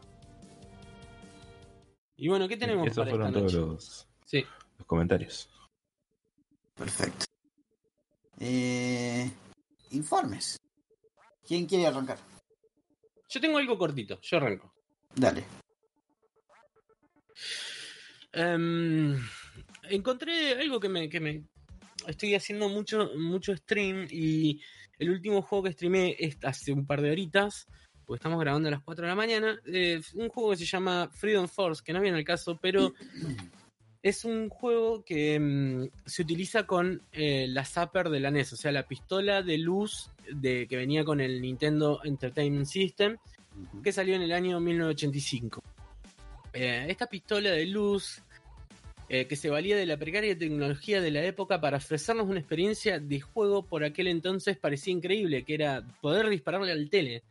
Y bueno, ¿qué tenemos Esos para esta fueron todos noche? los, Sí. los comentarios. Perfecto. Eh, informes. ¿Quién quiere arrancar? Yo tengo algo cortito, yo arranco. Dale. Em, encontré algo que me, que me. Estoy haciendo mucho, mucho stream y el último juego que streamé es hace un par de horitas, porque estamos grabando a las 4 de la mañana. eh, un juego que se llama Freedom Force, que no viene al caso, pero es un juego que mm, se utiliza con eh, la Zapper de la NES, o sea, la pistola de luz de, que venía con el Nintendo Entertainment System, que salió en el año 1985. Eh, esta pistola de luz, eh, que se valía de la precaria tecnología de la época para ofrecernos una experiencia de juego por aquel entonces parecía increíble, que era poder dispararle al tele.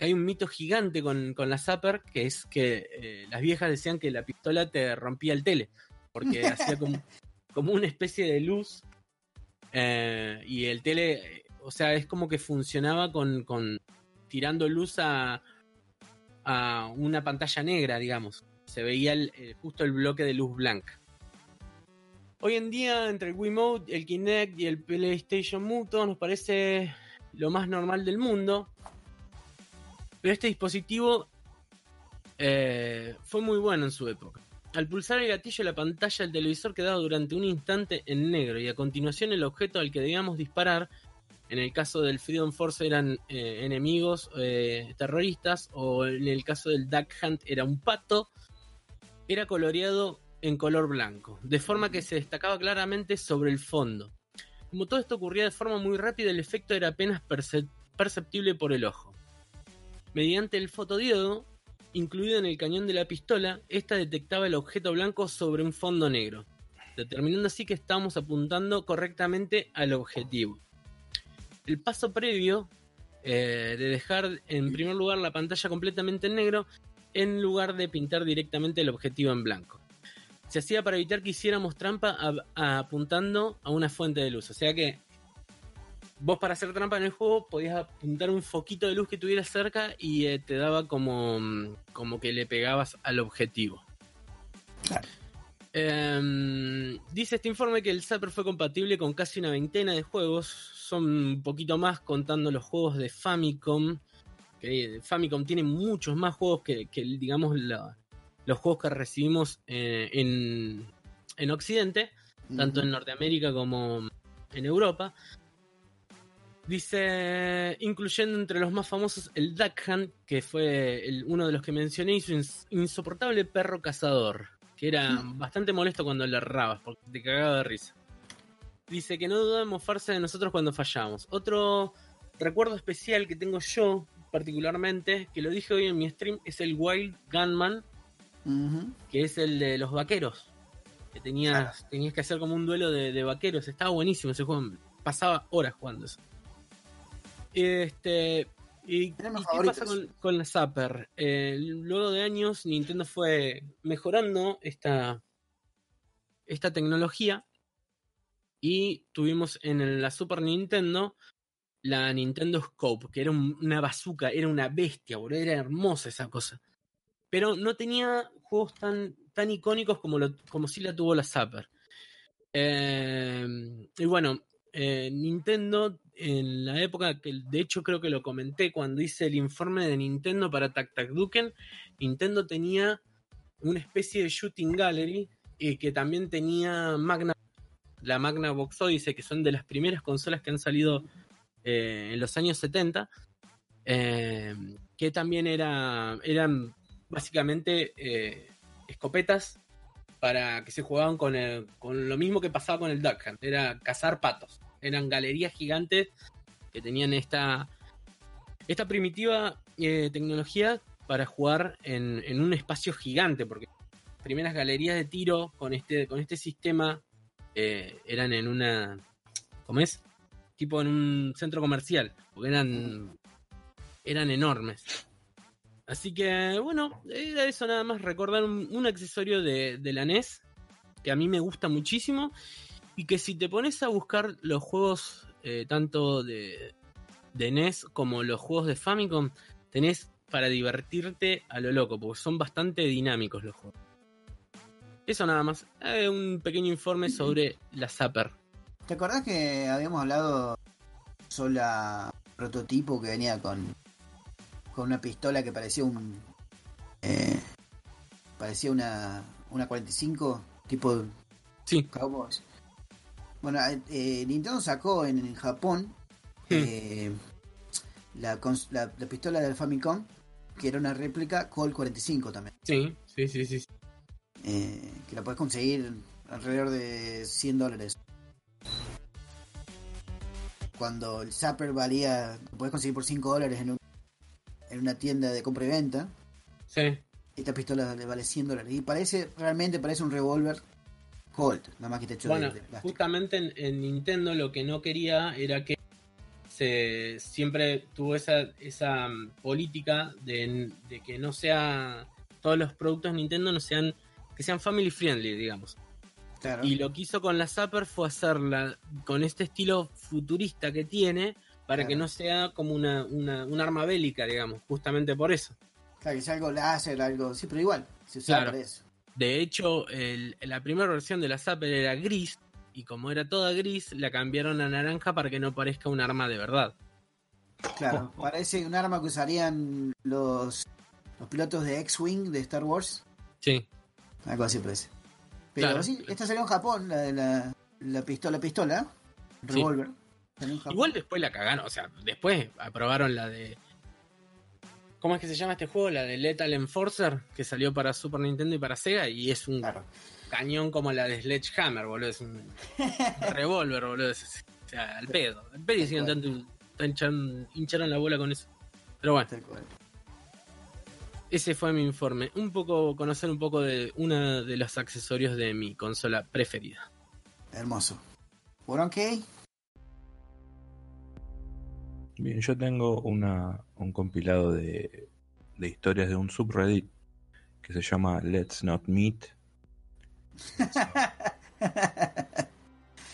Hay un mito gigante con, con la Zapper, que es que eh, las viejas decían que la pistola te rompía el tele, porque hacía como, como una especie de luz. eh, y el tele, o sea, es como que funcionaba con, con tirando luz a, a una pantalla negra, digamos. Se veía el- eh, justo el bloque de luz blanca. Hoy en día, entre el Wiimote, el Kinect y el PlayStation todo nos parece lo más normal del mundo. Pero este dispositivo eh, fue muy bueno en su época. Al pulsar el gatillo, la pantalla del televisor quedaba durante un instante en negro y a continuación el objeto al que debíamos disparar, en el caso del Freedom Force eran eh, enemigos eh, terroristas o en el caso del Duck Hunt era un pato, era coloreado en color blanco, de forma que se destacaba claramente sobre el fondo. Como todo esto ocurría de forma muy rápida, el efecto era apenas percep- perceptible por el ojo. Mediante el fotodiodo, incluido en el cañón de la pistola, esta detectaba el objeto blanco sobre un fondo negro, determinando así que estábamos apuntando correctamente al objetivo. El paso previo eh, de dejar en primer lugar la pantalla completamente en negro en lugar de pintar directamente el objetivo en blanco. Se hacía para evitar que hiciéramos trampa a- a- apuntando a una fuente de luz. O sea que vos para hacer trampa en el juego podías apuntar un foquito de luz que tuvieras cerca y eh, te daba como, como que le pegabas al objetivo. Claro. Em, dice este informe que el Zapper fue compatible con casi una veintena de juegos. Son un poquito más contando los juegos de Famicom. Que Famicom tiene muchos más juegos que, que, digamos, la- los juegos que recibimos eh, en, en Occidente, tanto en Norteamérica como en Europa. Dice, incluyendo entre los más famosos el Duck Hunt, que fue el- uno de los que mencioné, y su ins- insoportable perro cazador, que era bastante molesto cuando le errabas, porque te cagaba de risa. Dice que no duda en mofarse de nosotros cuando fallamos. Otro recuerdo especial que tengo yo, particularmente, que lo dije hoy en mi stream, es el Wild Gunman, que es el de los vaqueros. Que tenías, tenías que hacer como un duelo de, de vaqueros. Estaba buenísimo ese juego. Pasaba horas jugando eso. Este. ¿Y, qué pasa con, con la Zapper? Eh, luego de años, Nintendo fue mejorando esta, esta tecnología. Y tuvimos en la Super Nintendo la Nintendo Scope, que era un- una bazooka, era una bestia, boludo. Era hermosa esa cosa pero no tenía juegos tan, tan icónicos como, lo, como sí la tuvo la Zapper. Eh, y bueno, eh, Nintendo en la época que de hecho creo que lo comenté cuando hice el informe de Nintendo para Tac Tac Duken, Nintendo tenía una especie de shooting gallery y que también tenía Magna, la Magna Box Odyssey, que son de las primeras consolas que han salido eh, en los años 70, eh, que también era, eran básicamente eh, escopetas para que se jugaban con, lo mismo que pasaba con el Duck Hunt, era cazar patos. Eran galerías gigantes que tenían esta, esta primitiva tecnología para jugar en, en un espacio gigante, porque primeras galerías de tiro con este, con este sistema eh, eran en una. ¿Cómo es? Tipo en un centro comercial, porque eran, eran enormes. Así que, bueno, era eso nada más, recordar un, accesorio de, de la NES que a mí me gusta muchísimo y que si te pones a buscar los juegos eh, tanto de, de NES como los juegos de Famicom, tenés para divertirte a lo loco, porque son bastante dinámicos los juegos. Eso nada más, eh, un pequeño informe sobre la Zapper. ¿Te acordás que habíamos hablado sola prototipo que venía con, con una pistola que parecía un. eh, parecía una, una 45 tipo Sí, Cowboys? Bueno, eh, Nintendo sacó en, en Japón eh, la, la, la pistola del Famicom, que era una réplica Colt 45 también. sí, sí, sí, sí. Eh, que la puedes conseguir alrededor de 100 dólares. Cuando el Zapper valía, lo puedes conseguir por 5 dólares en, un- en una tienda de compra y venta, Sí, esta pistola le vale 100 dólares. Y parece, realmente parece un revólver Colt, nada más que te hecho de- Bueno, de, plástico. justamente en, en Nintendo lo que no quería era que se siempre tuvo esa, esa mm, política de, de que no sea todos los productos Nintendo no sean que sean family friendly, digamos. Claro. Y lo que hizo con la Zapper fue hacerla con este estilo futurista que tiene para Claro. que no sea como una, una, un arma bélica, digamos, justamente por eso. Claro, que sea algo láser, algo. Sí, pero igual, se usaba Claro. para eso. De hecho, el- la primera versión de la Zapper era gris y como era toda gris, la cambiaron a naranja para que no parezca un arma de verdad. Claro, parece un arma que usarían los, los pilotos de X-Wing de Star Wars. Sí, Algo así parece. Pero Claro. sí, esta salió en Japón, la de la, la pistola, pistola, revólver. Igual después la cagaron, o sea, después aprobaron la de... ¿Cómo es que se llama este juego? La de Lethal Enforcer, que salió para Super Nintendo y para Sega, y es un Claro. cañón como la de Sledgehammer, boludo. Es un revólver, boludo. es- o sea, al pedo. Al pedo y siguen tanto hincharon la bola con eso. Pero bueno. Ese fue mi informe. Un poco, conocer un poco de uno de los accesorios de mi consola preferida. Hermoso. ¿Fueron qué? Bien, yo tengo una, un compilado de, de historias de un subreddit que se llama Let's Not Meet.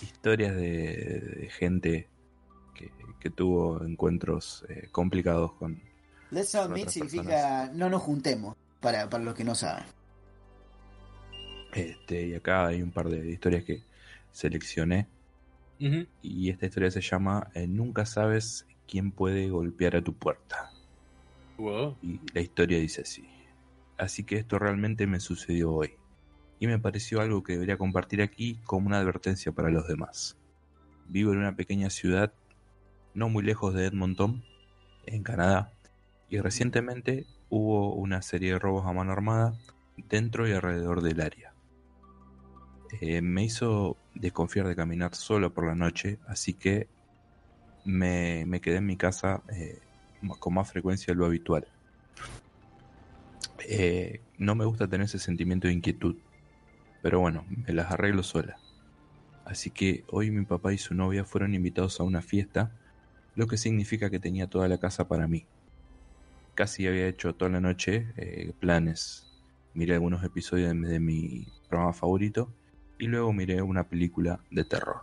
Historias de, de gente que, que tuvo encuentros eh, complicados con... Let's not Con meet significa no nos juntemos, para, para los que no saben. Este, y acá hay un par de historias que seleccioné. Y esta historia se llama eh, Nunca sabes quién puede golpear a tu puerta. Wow. Y la historia dice así. Así que esto realmente me sucedió hoy. Y me pareció algo que debería compartir aquí como una advertencia para los demás. Vivo en una pequeña ciudad no muy lejos de Edmonton, en Canadá, y recientemente hubo una serie de robos a mano armada dentro y alrededor del área. Eh, me hizo desconfiar de caminar solo por la noche, así que me, me quedé en mi casa eh, con más frecuencia de lo habitual. Eh, no me gusta tener ese sentimiento de inquietud, pero bueno, me las arreglo sola. Así que hoy mi papá y su novia fueron invitados a una fiesta, lo que significa que tenía toda la casa para mí. Casi había hecho toda la noche eh, planes. Miré algunos episodios de, mi programa favorito y luego miré una película de terror.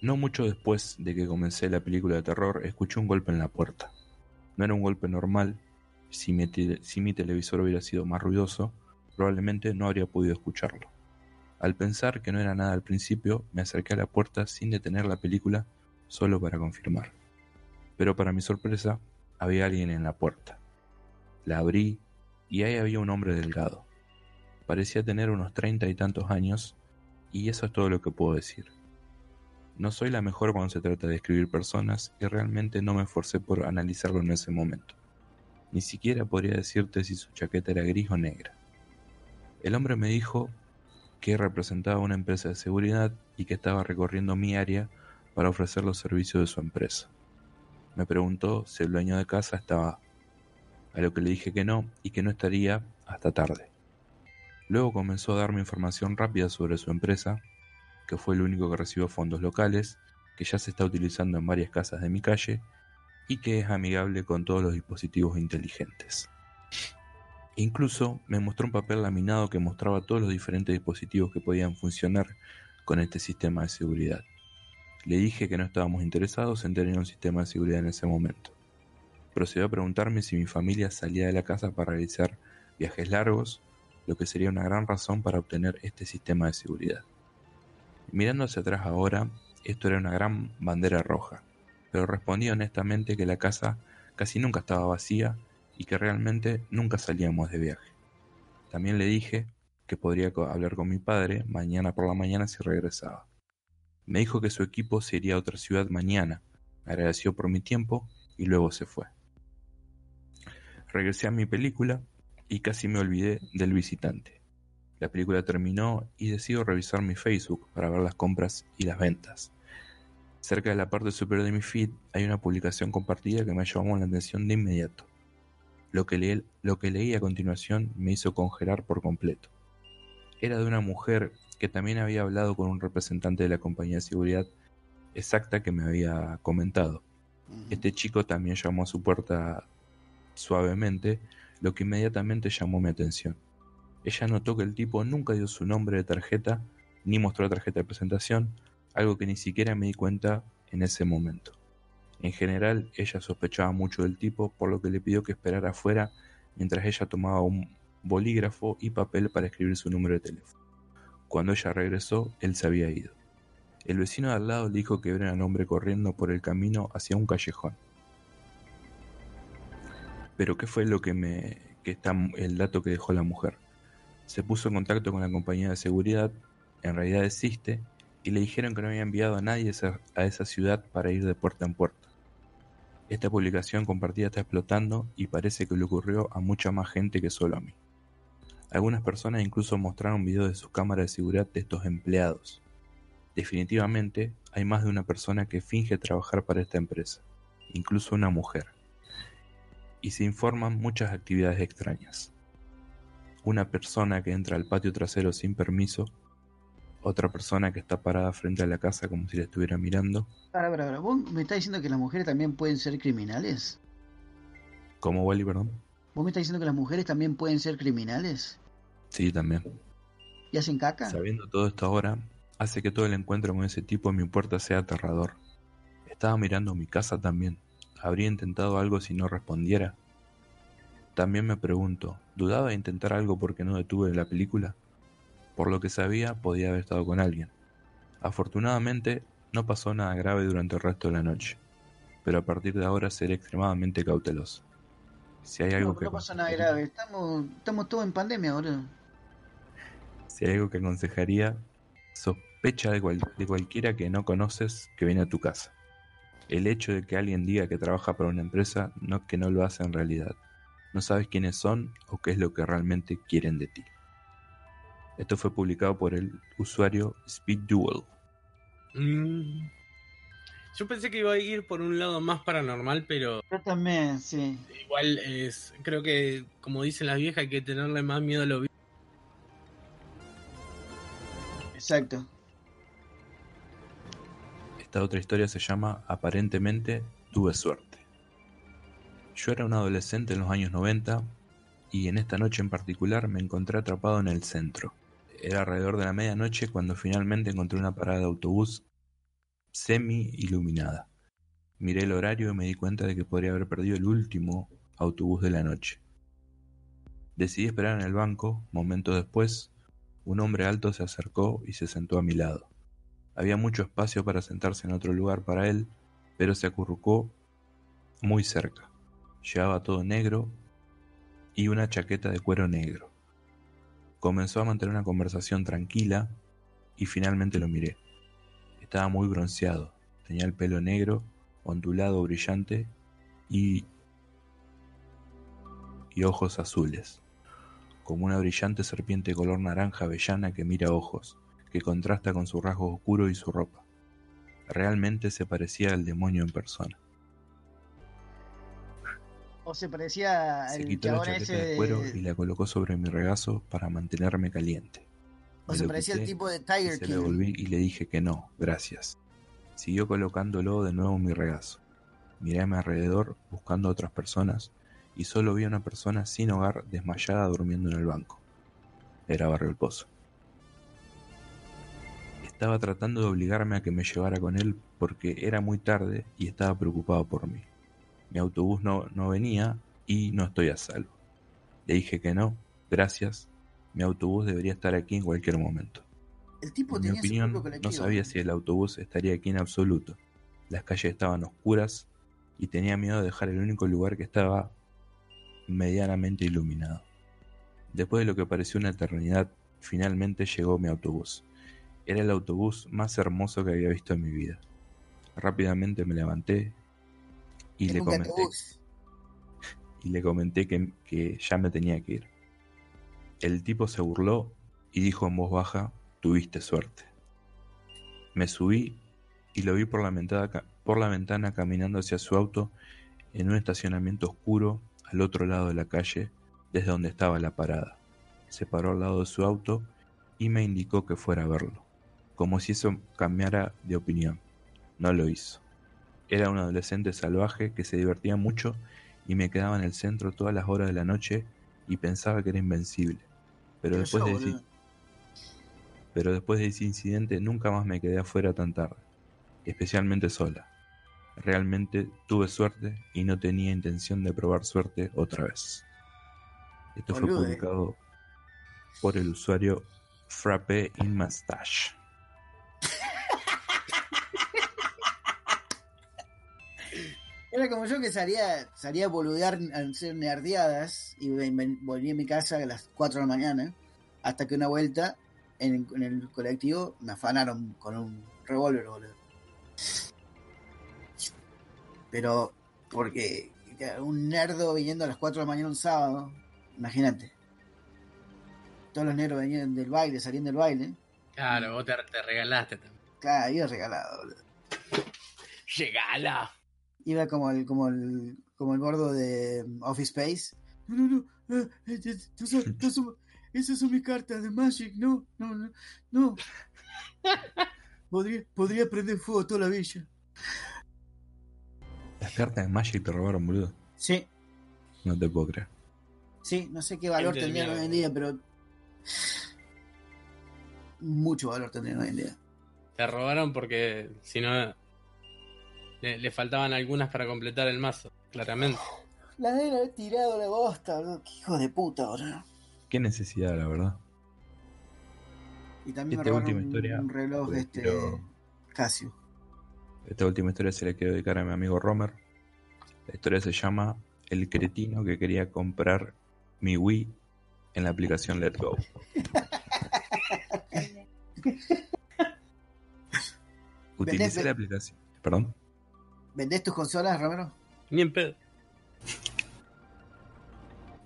No mucho después de que comencé la película de terror, escuché un golpe en la puerta. No era un golpe normal. Si mi, si mi televisor hubiera sido más ruidoso, probablemente no habría podido escucharlo. Al pensar que no era nada al principio, me acerqué a la puerta sin detener la película, solo para confirmar. Pero para mi sorpresa, había alguien en la puerta. La abrí y ahí había un hombre delgado. Parecía tener unos treinta y tantos años, y eso es todo lo que puedo decir. No soy la mejor cuando se trata de escribir personas y realmente no me esforcé por analizarlo en ese momento. Ni siquiera podría decirte si su chaqueta era gris o negra. El hombre me dijo que representaba una empresa de seguridad y que estaba recorriendo mi área para ofrecer los servicios de su empresa. Me preguntó si el dueño de casa estaba, a lo que le dije que no y que no estaría hasta tarde. Luego comenzó a darme información rápida sobre su empresa, que fue el único que recibió fondos locales, que ya se está utilizando en varias casas de mi calle y que es amigable con todos los dispositivos inteligentes. Incluso me mostró un papel laminado que mostraba todos los diferentes dispositivos que podían funcionar con este sistema de seguridad. Le dije que no estábamos interesados en tener un sistema de seguridad en ese momento. Procedió a preguntarme si mi familia salía de la casa para realizar viajes largos, lo que sería una gran razón para obtener este sistema de seguridad. Mirando hacia atrás ahora, esto era una gran bandera roja, pero respondí honestamente que la casa casi nunca estaba vacía y que realmente nunca salíamos de viaje. También le dije que podría hablar con mi padre mañana por la mañana si regresaba. Me dijo que su equipo se iría a otra ciudad mañana, agradeció por mi tiempo y luego se fue. Regresé a mi película y casi me olvidé del visitante. La película terminó y decido revisar mi Facebook para ver las compras y las ventas. Cerca de la parte superior de mi feed hay una publicación compartida que me llamó la atención de inmediato. Lo que, leí, lo que leí a continuación me hizo congelar por completo. Era de una mujer que también había hablado con un representante de la compañía de seguridad exacta que me había comentado. Este chico también llamó a su puerta suavemente, lo que inmediatamente llamó mi atención. Ella notó que el tipo nunca dio su nombre de tarjeta ni mostró la tarjeta de presentación, algo que ni siquiera me di cuenta en ese momento. En general, ella sospechaba mucho del tipo, por lo que le pidió que esperara afuera mientras ella tomaba un bolígrafo y papel para escribir su número de teléfono. Cuando ella regresó, él se había ido. El vecino de al lado le dijo que vieron al hombre corriendo por el camino hacia un callejón. Pero ¿qué fue lo que me que está el dato que dejó la mujer? Se puso en contacto con la compañía de seguridad, en realidad existe, y le dijeron que no había enviado a nadie a esa ciudad para ir de puerta en puerta. Esta publicación compartida está explotando y parece que le ocurrió a mucha más gente que solo a mí. Algunas personas incluso mostraron videos de sus cámaras de seguridad de estos empleados. Definitivamente hay más de una persona que finge trabajar para esta empresa, incluso una mujer. Y se informan muchas actividades extrañas. Una persona que entra al patio trasero sin permiso otra persona que está parada frente a la casa como si la estuviera mirando. Para, para, para. ¿Vos me estás diciendo que las mujeres también pueden ser criminales? ¿Cómo, Wally, perdón? ¿Vos me estás diciendo que las mujeres también pueden ser criminales? Sí, también. ¿Y hacen caca? Sabiendo todo esto ahora, hace que todo el encuentro con ese tipo en mi puerta sea aterrador. Estaba mirando mi casa también. ¿Habría intentado algo si no respondiera? También me pregunto, ¿dudaba de intentar algo porque no detuve la película? Por lo que sabía, podía haber estado con alguien. Afortunadamente, no pasó nada grave durante el resto de la noche, pero a partir de ahora seré extremadamente cauteloso. Si hay algo no, que no pasa nada grave, estamos, estamos todos en pandemia ahora. Si hay algo que aconsejaría, sospecha de, cual, de cualquiera que no conoces que viene a tu casa. El hecho de que alguien diga que trabaja para una empresa no que no lo hace en realidad. No sabes quiénes son o qué es lo que realmente quieren de ti. Esto fue publicado por el usuario SpeedDuel. Mm. Yo pensé que iba a ir por un lado más paranormal, pero Yo también, sí. igual es. Creo que, como dicen las viejas, hay que tenerle más miedo a lo vi- Exacto. Esta otra historia se llama Aparentemente tuve suerte. Yo era un adolescente en los años 90 y en esta noche en particular me encontré atrapado en el centro. Era alrededor de la medianoche cuando finalmente encontré una parada de autobús semi iluminada. Miré el horario y me di cuenta de que podría haber perdido el último autobús de la noche. Decidí esperar en el banco. Momentos después, un hombre alto se acercó y se sentó a mi lado. Había mucho espacio para sentarse en otro lugar para él, pero se acurrucó muy cerca. Llevaba todo negro y una chaqueta de cuero negro. Comenzó a mantener una conversación tranquila y finalmente lo miré. Estaba muy bronceado, tenía el pelo negro, ondulado, brillante y y ojos azules, como una brillante serpiente color naranja avellana que mira ojos, que contrasta con su rasgo oscuro y su ropa. Realmente se parecía al demonio en persona. O se parecía Se al quitó la chaqueta ese. de cuero y la colocó sobre mi regazo para mantenerme caliente. O Me se lo parecía al tipo de Tiger se King. lo devolví y le dije que no, gracias. Siguió colocándolo de nuevo en mi regazo. Miré a mi alrededor buscando a otras personas y solo vi a una persona sin hogar desmayada durmiendo en el banco. Era Barrio El Pozo. Estaba tratando de obligarme a que me llevara con él porque era muy tarde y estaba preocupado por mí. Mi autobús no, no venía y no estoy a salvo. Le dije que no, gracias. Mi autobús debería estar aquí en cualquier momento. El tipo En mi tenía opinión, no sabía si el autobús estaría aquí en absoluto. Las calles estaban oscuras y tenía miedo de dejar el único lugar que estaba medianamente iluminado. Después de lo que pareció una eternidad, finalmente llegó mi autobús. Era el autobús más hermoso que había visto en mi vida. Rápidamente me levanté y le comenté, y le comenté que, que ya me tenía que ir. El tipo se burló y dijo en voz baja, tuviste suerte. Me subí y lo vi por la, ventana, por la ventana caminando hacia su auto en un estacionamiento oscuro al otro lado de la calle desde donde estaba la parada. Se paró al lado de su auto y me indicó que fuera a verlo, como si eso cambiara de opinión. No lo hizo. Era un adolescente salvaje que se divertía mucho y me quedaba en el centro todas las horas de la noche y pensaba que era invencible. Pero después, yo, de ese, pero después de ese incidente nunca más me quedé afuera tan tarde, especialmente sola. Realmente tuve suerte y no tenía intención de probar suerte otra vez. Esto fue eh. publicado por el usuario Frappe in Mustache. Era como yo que salía, salía a boludear, a hacer nerdeadas y volví a mi casa a las 4 de la mañana. Hasta que una vuelta en, el- en el colectivo me afanaron con un revólver, boludo. Pero, porque un nerdo viniendo a las 4 de la mañana un sábado, imagínate. Todos los nerdos venían del baile, salían del baile. Claro, vos te, te regalaste también. Claro, iba regalado, boludo. Llegala. Iba como el, como el, como el gordo de um, Office Space. No, no, no. eh, eh, eh, esas son mis cartas de Magic. No, no, no. no. Podría, podría prender fuego toda la villa. Las cartas de Magic te robaron, boludo. Sí, No te puedo creer. sí. No sé qué valor de tendrían hoy en día, pero. Mucho valor tendrían hoy en día. Te robaron porque si no le, le faltaban algunas para completar el mazo, claramente. La deben haber tirado la bosta, boludo. Qué hijo de puta, boludo. Qué necesidad, la verdad. Y también Esta me robaron última un, historia, un reloj pues, este Casio. Esta última historia se la quiero dedicar a mi amigo Romer. La historia se llama El cretino que quería comprar mi Wii en la aplicación Let's Go. Utilicé la aplicación. Perdón. ¿Vendés tus consolas, Romero? Ni en pedo.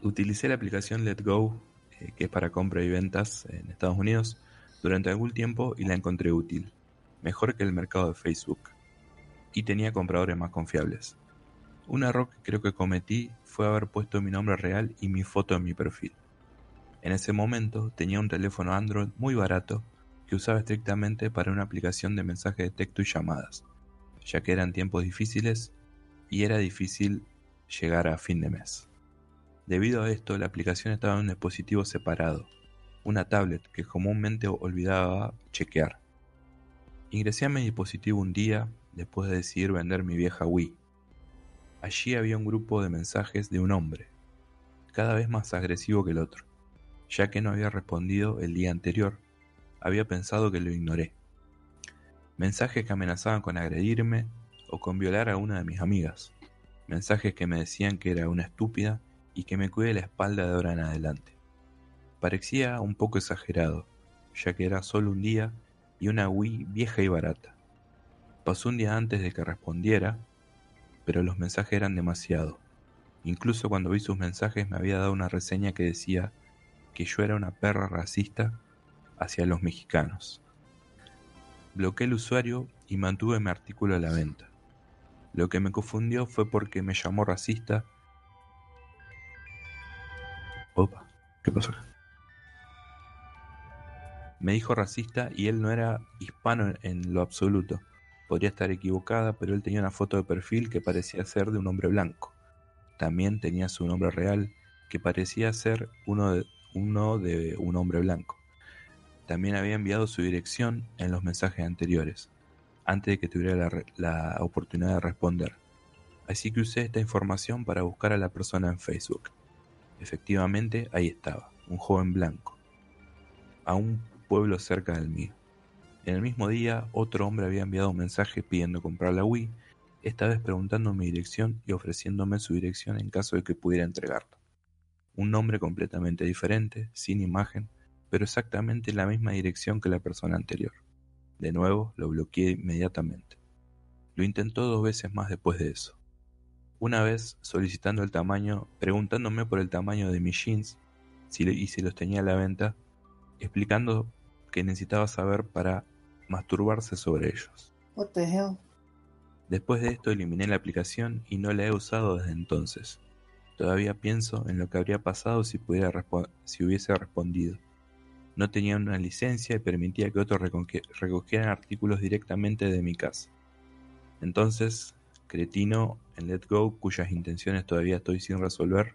Utilicé la aplicación Let's Go, eh, que es para compra y ventas en Estados Unidos, durante algún tiempo y la encontré útil. Mejor que el mercado de Facebook. Y tenía compradores más confiables. Un error que creo que cometí fue haber puesto mi nombre real y mi foto en mi perfil. En ese momento tenía un teléfono Android muy barato que usaba estrictamente para una aplicación de mensaje de texto y llamadas, ya que eran tiempos difíciles y era difícil llegar a fin de mes. Debido a esto, la aplicación estaba en un dispositivo separado, una tablet que comúnmente olvidaba chequear. Ingresé a mi dispositivo un día después de decidir vender mi vieja Wii. Allí había un grupo de mensajes de un hombre, cada vez más agresivo que el otro. Ya que no había respondido el día anterior, había pensado que lo ignoré. Mensajes que amenazaban con agredirme o con violar a una de mis amigas. Mensajes que me decían que era una estúpida y que me cuide la espalda de ahora en adelante. Parecía un poco exagerado, ya que era solo un día y una Wii vieja y barata. Pasó un día antes de que respondiera, pero los mensajes eran demasiado. Incluso cuando vi sus mensajes me había dado una reseña que decía que yo era una perra racista hacia los mexicanos. Bloqueé el usuario y mantuve mi artículo a la venta. Lo que me confundió fue porque me llamó racista. Opa, ¿qué pasó acá? Me dijo racista y él no era hispano en- lo absoluto. Podría estar equivocada, pero él tenía una foto de perfil que parecía ser de un hombre blanco. También tenía su nombre real, que parecía ser uno de, un hombre blanco. También había enviado su dirección en los mensajes anteriores, antes de que tuviera la oportunidad de responder. Así que usé esta información para buscar a la persona en Facebook. Efectivamente, ahí estaba, un joven blanco, a un pueblo cerca del mío. En el mismo día, otro hombre había enviado un mensaje pidiendo comprar la Wii, esta vez preguntando mi dirección y ofreciéndome su dirección en caso de que pudiera entregarla. Un nombre completamente diferente, sin imagen, pero exactamente la misma dirección que la persona anterior. De nuevo, lo bloqueé inmediatamente. Lo intentó dos veces más después de eso. Una vez solicitando el tamaño, preguntándome por el tamaño de mis jeans y si los tenía a la venta, explicando que necesitaba saber para masturbarse sobre ellos. What the hell? Después de esto eliminé la aplicación y no la he usado desde entonces. Todavía pienso en lo que habría pasado si, pudiera si hubiese respondido. No tenía una licencia y permitía que otros recogieran artículos directamente de mi casa. Entonces, cretino en Let Go, cuyas intenciones todavía estoy sin resolver,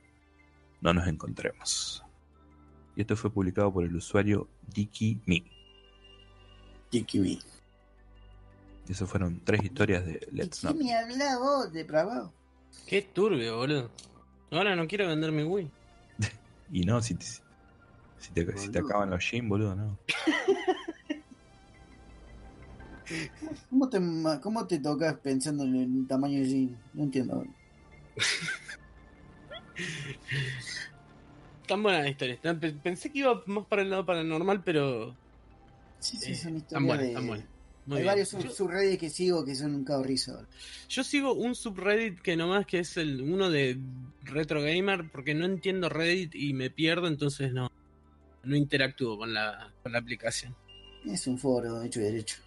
no nos encontremos. Y esto fue publicado por el usuario Dicky Me. Jikimi. Y eso fueron tres historias de Let's ¿Qué Not. me habla vos, depravado? Qué turbio, boludo. Ahora no quiero vender mi Wii. Y no, si te, si te, si te Boludo. acaban los jeans, boludo, no. ¿Cómo te, ¿Cómo te tocas pensando en el tamaño de jean? No entiendo. Tan buena la historia. Pensé que iba más para el lado paranormal, pero. Sí, sí, eh, son historias buena, de... tan buena. Muy Hay bien. varios sub- subreddits que sigo que son un risa. yo sigo un subreddit que nomás que es el uno de Retro Gamer, porque no entiendo Reddit y me pierdo, entonces no, no interactúo con la, con la aplicación. Es un foro hecho y derecho.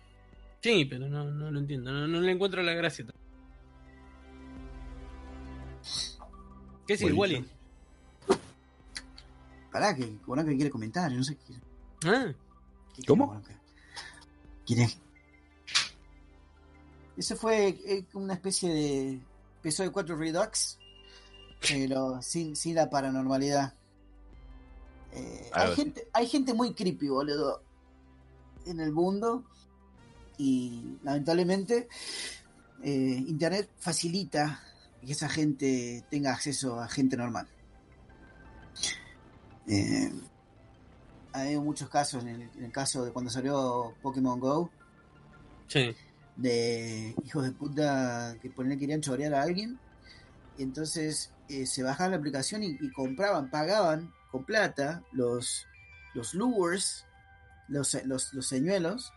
Sí, pero no, no lo entiendo, no, no le encuentro la gracia. ¿Qué decir, Wally. Wally? Pará, que Boranca quiere comentar, no sé qué. Ah, quiere ¿Cómo? Boranca. Quiere. Ese fue eh, una especie de episodio 4 Redux, pero sin, sin la paranormalidad. Eh, hay, gente, hay gente muy creepy, boludo, en el mundo. Y lamentablemente, eh, Internet facilita que esa gente tenga acceso a gente normal. Eh, habido muchos casos, en el, en el caso de cuando salió Pokémon Go, sí. de hijos de puta que poner querían chorear a alguien y entonces eh, se bajaban la aplicación y, y compraban, pagaban con plata los los lures, los, los, los señuelos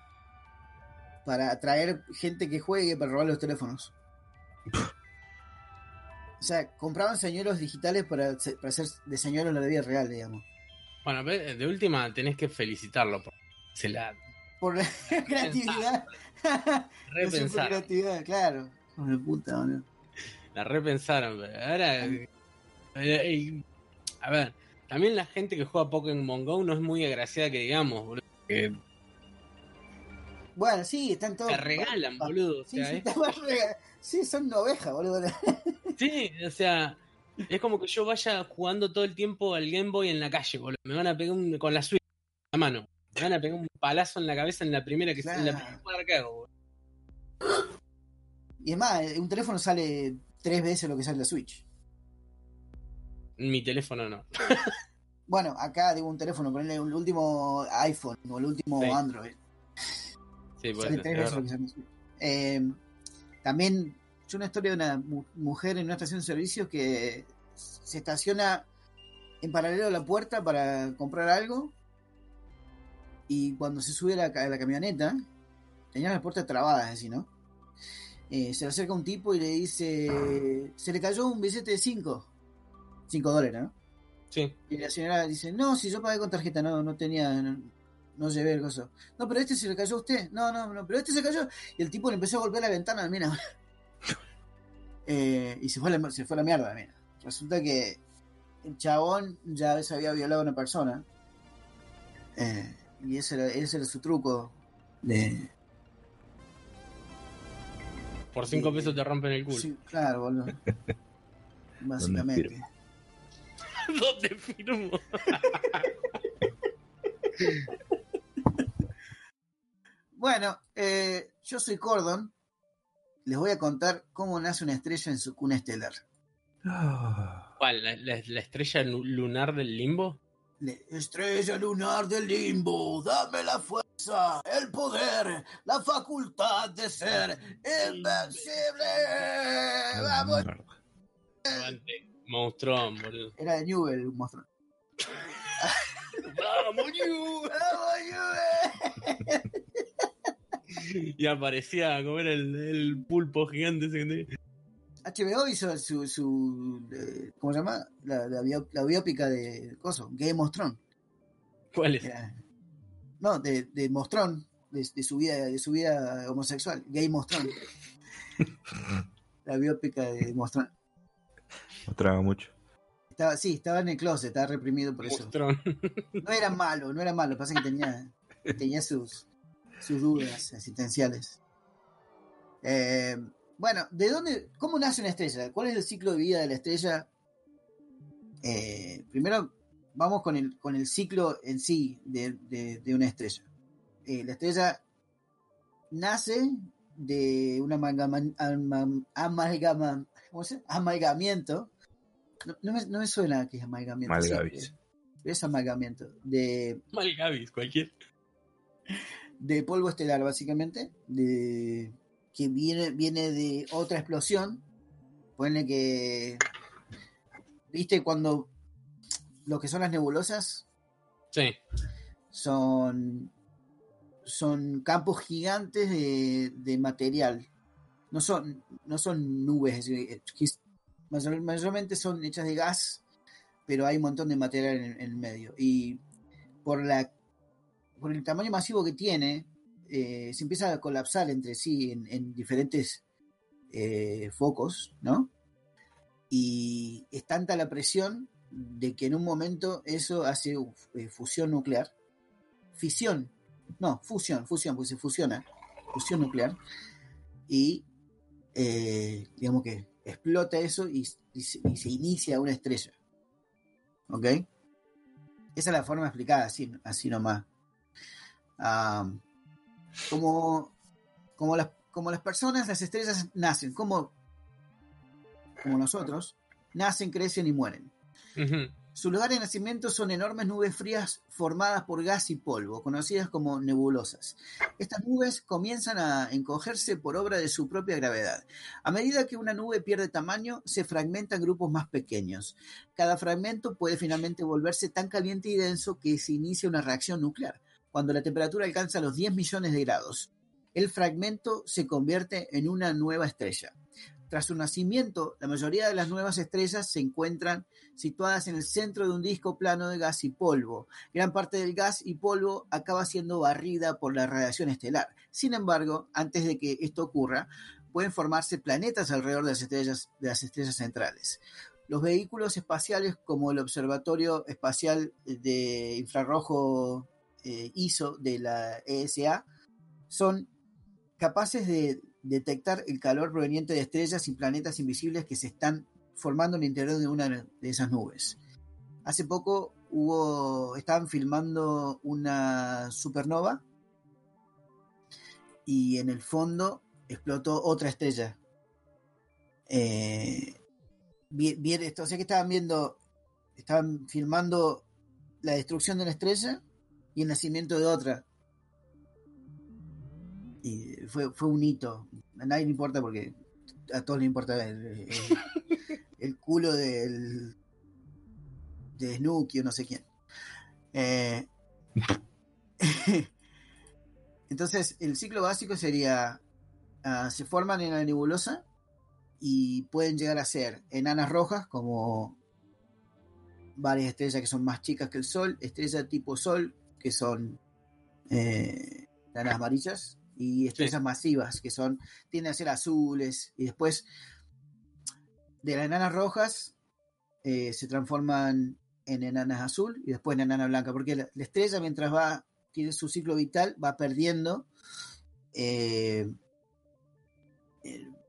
para atraer gente que juegue para robar los teléfonos. O sea, compraban señuelos digitales para, para hacer de señuelos en la vida real, digamos. Bueno, de última tenés que felicitarlo por se la Por la creatividad. Repensaron. creatividad, claro. De puta. La repensaron, pero ahora. eh, eh, a ver, también la gente que juega Pokémon Go no es muy agraciada que digamos, boludo. Que Bueno, sí, están todos. te regalan, boludo. O Sí, sea, sí, sí, son ovejas, boludo. sí, o sea, es como que yo vaya jugando todo el tiempo al Game Boy en la calle, boludo. Me van a pegar un- con la Switch en la mano. Me van a pegar un palazo en la cabeza en la primera que en la Claro. primera cuadra que hago, boludo. Y es más, un teléfono sale tres veces lo que sale la Switch. Mi teléfono no. Bueno, acá digo un teléfono, ponerle el último iPhone o el último Sí. Android. Sí, Sale tres es veces lo que sale la Switch. Eh, también, es una historia de una mu- mujer en una estación de servicios que se estaciona en paralelo a la puerta para comprar algo. Y cuando se sube a la, ca- a la camioneta, tenía las puertas trabadas, así, ¿no? Eh, se le acerca un tipo y le dice: Se le cayó un billete de 5. 5 dólares, ¿no? Sí. Y la señora dice, no, si yo pagué con tarjeta, no, no tenía, no, no llevé el coso. No, pero este se le cayó a usted. No, no, no, pero este se cayó. Y el tipo le empezó a golpear la ventana, mira. Eh, y se fue, la, se fue la mierda, mira. Resulta que el chabón ya se había violado a una persona. Eh, y ese era, ese era su truco de... Por 5 Sí. pesos te rompen el culo. Sí, claro, boludo. Básicamente. firmo? ¿Dónde firmo? Bueno, eh, yo soy Cordon. Les voy a contar cómo nace una estrella en su cuna estelar. Ah, ¿Cuál? ¿La, la- la estrella lu- lunar del limbo? Estrella lunar del limbo, dame la fuerza, el poder, la facultad de ser invencible. Vamos. mierda. Aguante. Monstruón, boludo. Era de Newell, un monstruo. ¡Vamos, Yu! ¡Vamos, Newell! Y aparecía como era el, el pulpo gigante ese que tenía. HBO hizo su, su eh, ¿cómo se llama? La, la, bio- la biópica de coso, Game of Thrones. ¿Cuál es? Era- no, de, de Mostrón, de, de su vida, de su vida homosexual, Game of Thrones. la biópica de Mostrón. No traga mucho. Estaba, sí, estaba en el closet, estaba reprimido por eso. Monstrón. No era malo, no era malo, pasa que tenía, tenía sus, sus dudas existenciales. Eh, bueno, ¿de dónde, cómo nace una estrella? ¿Cuál es el ciclo de vida de la estrella? Eh, primero, vamos con el, con el ciclo en sí de, de- de una estrella. Eh, la estrella nace de un amalgama, ama- amalgama- ¿cómo se llama? amalgamiento. No, no me, no me suena que es amalgamiento. sí, Malgavis. es amalgamiento de, Mal Gavis, cualquier. De polvo estelar, básicamente, de que viene, viene de otra explosión. Ponle que. ¿Viste cuando lo que son las nebulosas Sí. son. son campos gigantes de, de material. No son, no son nubes, mayor- mayormente son hechas de gas, pero hay un montón de material en, en el medio. Y por la por el tamaño masivo que tiene, eh, se empieza a colapsar entre sí en, en diferentes eh, focos, ¿no? Y es tanta la presión de que en un momento eso hace eh, fusión nuclear. Fisión, no, fusión, fusión, pues se fusiona, fusión nuclear. Y digamos que explota eso y, y se, y se inicia una estrella. ¿Ok? Esa es la forma explicada, así, así nomás. Ah, como, como, las, como las personas, las estrellas nacen, como, como nosotros, nacen, crecen y mueren. Ujú. Su lugar de nacimiento son enormes nubes frías formadas por gas y polvo, conocidas como nebulosas. Estas nubes comienzan a encogerse por obra de su propia gravedad. A medida que una nube pierde tamaño, se fragmenta en grupos más pequeños. Cada fragmento puede finalmente volverse tan caliente y denso que se inicia una reacción nuclear, cuando la temperatura alcanza los 10 millones de grados. El fragmento se convierte en una nueva estrella. Tras su nacimiento, la mayoría de las nuevas estrellas se encuentran situadas en el centro de un disco plano de gas y polvo. Gran parte del gas y polvo acaba siendo barrida por la radiación estelar. Sin embargo, antes de que esto ocurra, pueden formarse planetas alrededor de las estrellas, de las estrellas centrales. Los vehículos espaciales como el Observatorio Espacial de Infrarrojo eh, ISO de la ESA son capaces de detectar el calor proveniente de estrellas y planetas invisibles que se están formando en el interior de una de esas nubes. Hace poco hubo, estaban filmando una supernova y en el fondo explotó otra estrella. Eh, o sea que estaban viendo, estaban filmando la destrucción de una estrella y el nacimiento de otra. Y fue, fue un hito. A nadie le importa porque a todos les importa el, el- el culo del de Snooki o no sé quién. Eh, entonces, el ciclo básico sería: ah, se forman en la nebulosa y pueden llegar a ser enanas rojas como varias estrellas que son más chicas que el Sol, estrellas tipo Sol, que son eh, amarillas, y estrellas masivas, que son, tienden a ser azules, y después de las enanas rojas eh, se transforman en enanas azul y después en enana blanca, porque la, la estrella mientras va, tiene su ciclo vital, va perdiendo, eh,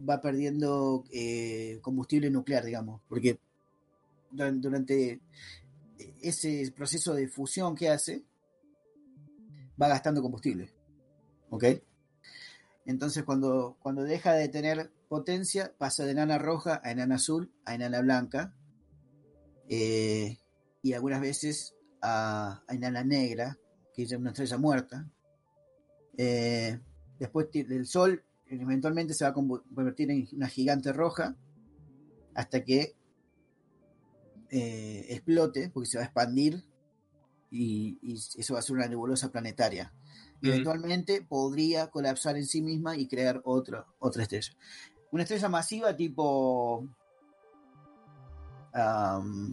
va perdiendo eh, combustible nuclear, digamos, porque duran- durante ese proceso de fusión que hace, va gastando combustible. ¿Ok? Entonces cuando, cuando deja de tener potencia, pasa de enana roja a enana azul a enana blanca. eh, y algunas veces a, enana negra, que es una estrella muerta. Eh, después del sol, eventualmente se va a convertir en una gigante roja hasta que eh, explote, porque se va a expandir y, y eso va a ser una nebulosa planetaria. Y eventualmente podría colapsar en sí misma y crear otra, otra estrella. Una estrella masiva tipo... am,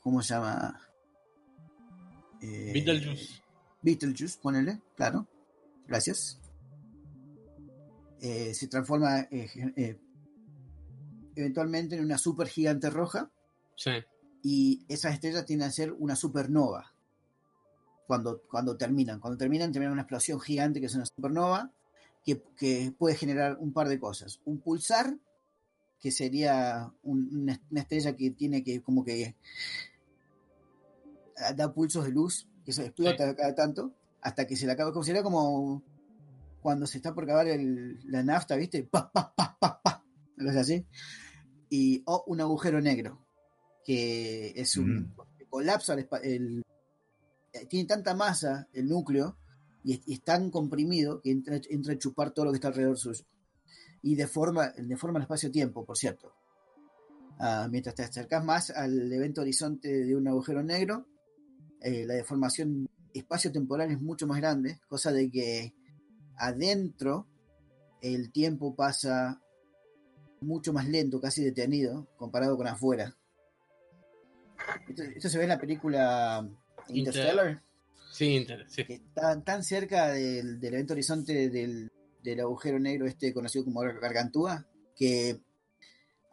¿Cómo se llama? Eh, Beetlejuice. Beetlejuice, ponele, claro. Gracias. Eh, se transforma eh, eh, eventualmente en una super gigante roja Sí. y esas estrellas tienden a ser una supernova cuando, cuando terminan. Cuando terminan, terminan una explosión gigante que es una supernova que, que puede generar un par de cosas. Un pulsar, que sería un- una, estrella que tiene que como que ah, da pulsos de luz, que se explota cada tanto, hasta que se le acaba. Como sería como cuando se está por acabar el- la nafta, ¿viste? Pa, pa, pa, pa, pa. Cosa así. Y, o un agujero negro, que es un que colapsa el, el- tiene tanta masa el núcleo y es, tan comprimido que entra, a chupar todo lo que está alrededor suyo. Y deforma, deforma el espacio-tiempo, por cierto. Ah, mientras te acercas más al evento horizonte de un agujero negro, eh, la deformación espacio-temporal es mucho más grande, cosa de que adentro el tiempo pasa mucho más lento, casi detenido, comparado con afuera. Esto se ve en la película Interstellar, Sí, inter- sí. que está tan cerca del, del evento horizonte del, del agujero negro este conocido como Gargantúa, que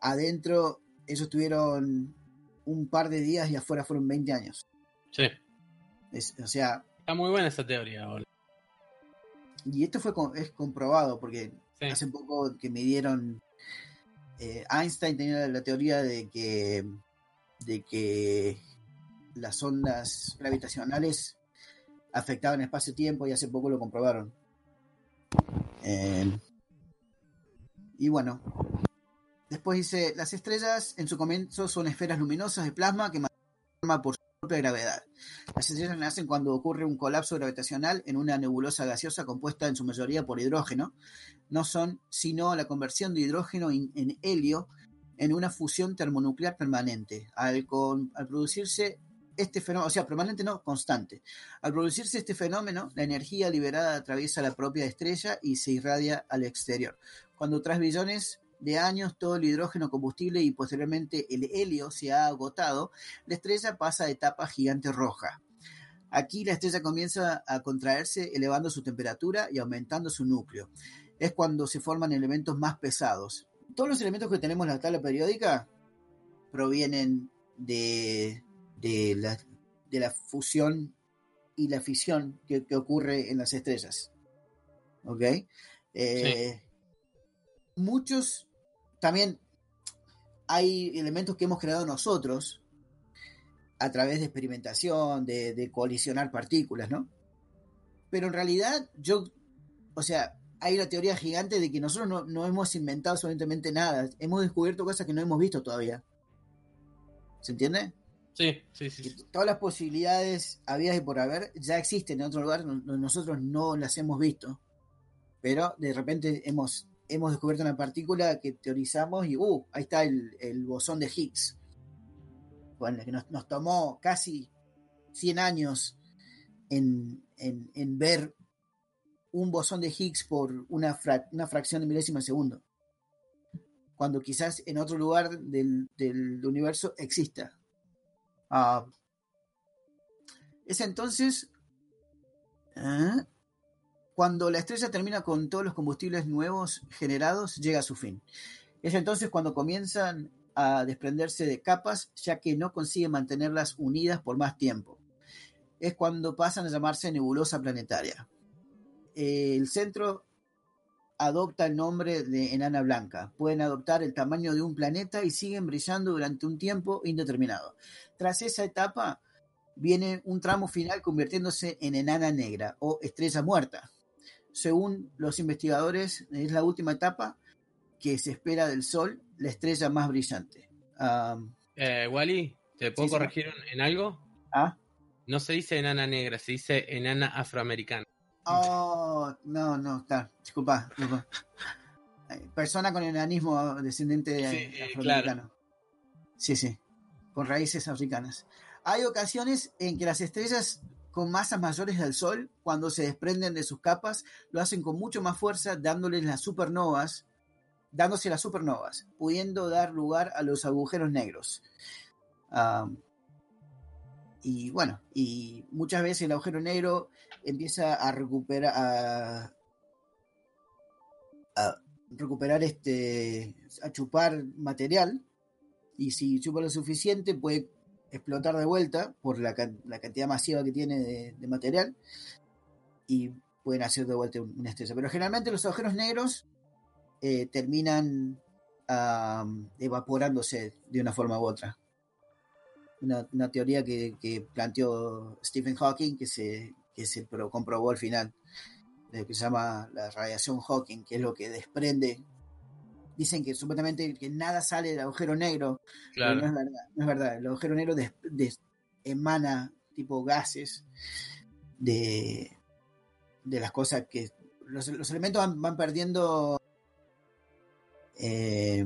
adentro ellos tuvieron un par de días y afuera fueron 20 años. Sí. Es- o sea, Está muy buena esa teoría, boludo. y esto fue es comprobado porque Sí. hace poco que midieron eh, Einstein tenía la teoría de que de que las ondas gravitacionales afectaban espacio-tiempo y hace poco lo comprobaron. Eh, y bueno, después dice, las estrellas en su comienzo son esferas luminosas de plasma que forma por su propia gravedad. Las estrellas nacen cuando ocurre un colapso gravitacional en una nebulosa gaseosa compuesta en su mayoría por hidrógeno. No son sino la conversión de hidrógeno en, en helio en una fusión termonuclear permanente. Al, con- al producirse este fenómeno, o sea, permanente no, constante. Al producirse este fenómeno, la energía liberada atraviesa la propia estrella y se irradia al exterior. Cuando tras billones de años todo el hidrógeno combustible y posteriormente el helio se ha agotado, la estrella pasa a etapa gigante roja. Aquí la estrella comienza a contraerse elevando su temperatura y aumentando su núcleo. Es cuando se forman elementos más pesados. Todos los elementos que tenemos en la tabla periódica provienen de, de, la, de la fusión y la fisión que, que ocurre en las estrellas. ¿Ok? Eh, Muchos también hay elementos que hemos creado nosotros a través de experimentación, de, de colisionar partículas, ¿no? Pero en realidad yo, o sea, hay una teoría gigante de que nosotros no, no hemos inventado absolutamente nada, hemos descubierto cosas que no hemos visto todavía. ¿Se entiende? Sí, sí, sí. Que todas las posibilidades habidas y por haber ya existen en otro lugar nosotros no las hemos visto. Pero de repente hemos, hemos descubierto una partícula que teorizamos y uh, ahí está el, el bosón de Higgs. Bueno, que nos, nos tomó casi 100 años en, en- en ver un bosón de Higgs por una, fra- una fracción de milésima de segundo. Cuando quizás en otro lugar del, del universo exista. Ah, es entonces ah, cuando la estrella termina con todos los combustibles nuevos generados, llega a su fin. Es entonces cuando comienzan a desprenderse de capas, ya que no consiguen mantenerlas unidas por más tiempo. Es cuando pasan a llamarse nebulosa planetaria. El centro adopta el nombre de enana blanca. Pueden adoptar el tamaño de un planeta y siguen brillando durante un tiempo indeterminado. Tras esa etapa viene un tramo final convirtiéndose en enana negra o estrella muerta. Según los investigadores, es la última etapa que se espera del Sol, la estrella más brillante. Eh, Wally, ¿te puedo Sí, corregir en algo? ah, No se dice enana negra, se dice enana afroamericana. Oh, no, no, está. Disculpa. disculpa. Eh, Persona con enanismo descendiente de Sí, eh, afroamericano. Sí, sí. Con raíces africanas. Hay ocasiones en que las estrellas con masas mayores del Sol, cuando se desprenden de sus capas, lo hacen con mucho más fuerza, dándoles las supernovas, dándose las supernovas, pudiendo dar lugar a los agujeros negros. Ah, y bueno, y muchas veces el agujero negro empieza a recuperar a, a recuperar este a chupar material y si chupa lo suficiente puede explotar de vuelta por la, la cantidad masiva que tiene de, material y pueden hacer de vuelta un- una estrella. Pero generalmente los agujeros negros eh, terminan evaporándose de una forma u otra una, una teoría que, que planteó Stephen Hawking que se, que se pro- comprobó al final, de lo que se llama la radiación Hawking, que es lo que desprende. Dicen que supuestamente que nada sale del agujero negro, pero no es Claro. verdad. No es verdad. El agujero negro des- des- emana tipo gases de, de las cosas que los, los elementos van, van perdiendo eh,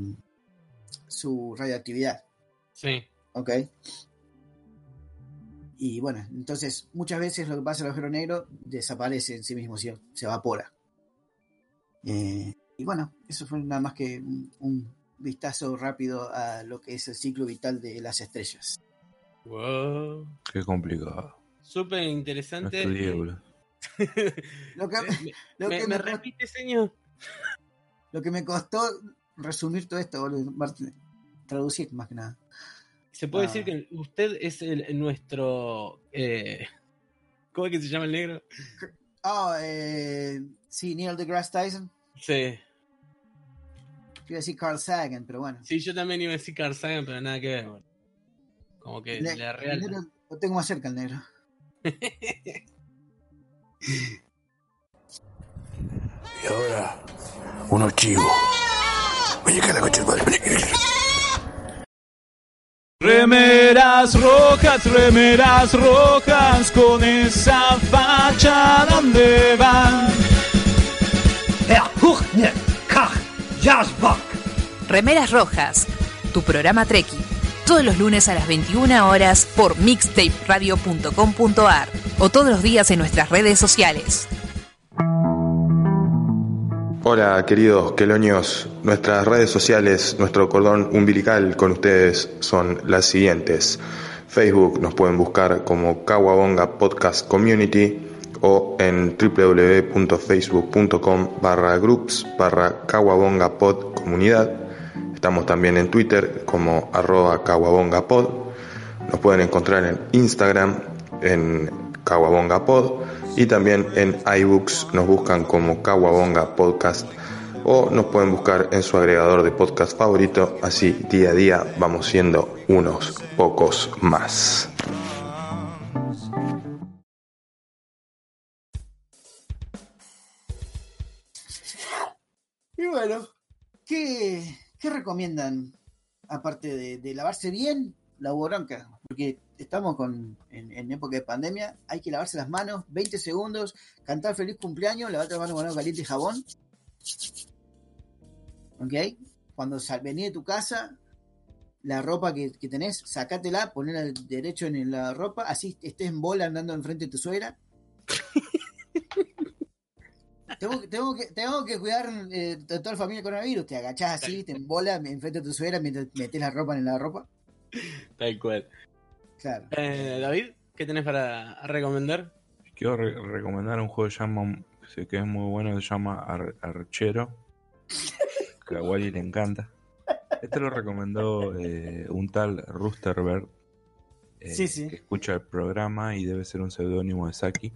su radioactividad. Sí. ¿Ok? Y bueno, entonces muchas veces lo que pasa en el agujero negro desaparece en sí mismo, se, se evapora. Eh, y bueno, eso fue nada más que un, un vistazo rápido a lo que es el ciclo vital de las estrellas. Wow. Qué complicado. Súper No interesante. estudié, boludo. Lo que, Me- lo ¿Me, que me repite, señor? lo que me costó resumir todo esto, boludo, Martín, traducir más que nada. Se puede Ah. decir que usted es el, nuestro. eh, ¿Cómo es que se llama el negro? Ah, eh, sí, Neil deGrasse Tyson. Sí. Iba a decir Carl Sagan, pero bueno. Sí, yo también iba a decir Carl Sagan, pero nada que ver. boludo. Como que Le- la el real. negro lo tengo más cerca el negro. Y ahora, unos chivos. Oye, que la coche madre. Remeras rojas, remeras rojas, con esa facha donde van. Remeras Rojas, tu programa Treki. Todos los lunes a las 21 horas por mixtaperadio.com.ar o todos los días en nuestras redes sociales. Hola queridos quelonios, nuestras redes sociales, nuestro cordón umbilical con ustedes son las siguientes. Facebook nos pueden buscar como Kawabonga Podcast Community o en www.facebook.com barra groups barra Kawabonga Pod Comunidad. Estamos también en Twitter como arroba Kawabonga Pod. Nos pueden encontrar en Instagram en Kawabonga Pod y también en iBooks nos buscan como Kawabonga Podcast o nos pueden buscar en su agregador de podcast favorito, así día a día vamos siendo unos pocos más. Y bueno, ¿qué, recomiendan? Aparte de, de lavarse bien, la bronca, porque estamos con, en, en época de pandemia, hay que lavarse las manos, 20 segundos, cantar feliz cumpleaños, lavarte las manos con agua caliente y jabón. ¿Ok? Cuando sal, venís de tu casa, la ropa que, que tenés, sacátela, ponela derecho en la ropa, así estés en bola andando enfrente de tu suegra. Tengo, que- tengo, que, tengo que cuidar eh, toda la familia con coronavirus. Te agachás así, te embolas enfrente de tu suegra mientras metes la ropa en la ropa. Tal cual. Claro. Eh, David, ¿qué tenés para recomendar? Quiero re- recomendar un juego que, llama, que es muy bueno, se llama Ar- Archero. Que a Wally le encanta. Este lo recomendó eh, un tal Roosterbird. eh, Sí, sí. Que escucha el programa y debe ser un seudónimo de Saki.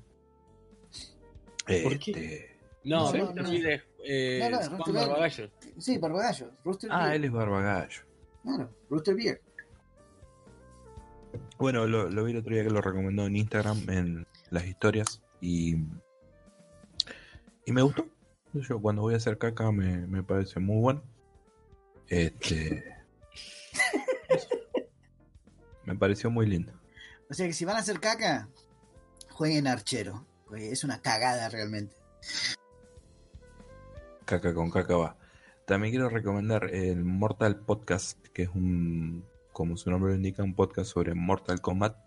¿Por qué? Este, No, No, me no, no. eh, No, no, Juan Barbagallo. Sí, Barbagallo. Rooster Ah, Beer. él es Barbagallo. Claro, Rooster Beer. Bueno, lo, lo vi el otro día que lo recomendó en Instagram, en las historias, y, y me gustó. Yo cuando voy a hacer caca me, me parece muy bueno. Este. me pareció muy lindo. O sea que si van a hacer caca, jueguen archero. Porque es una cagada realmente. Caca con caca va. También quiero recomendar el Mortal Podcast, que es un, como su nombre lo indica, un podcast sobre Mortal Kombat.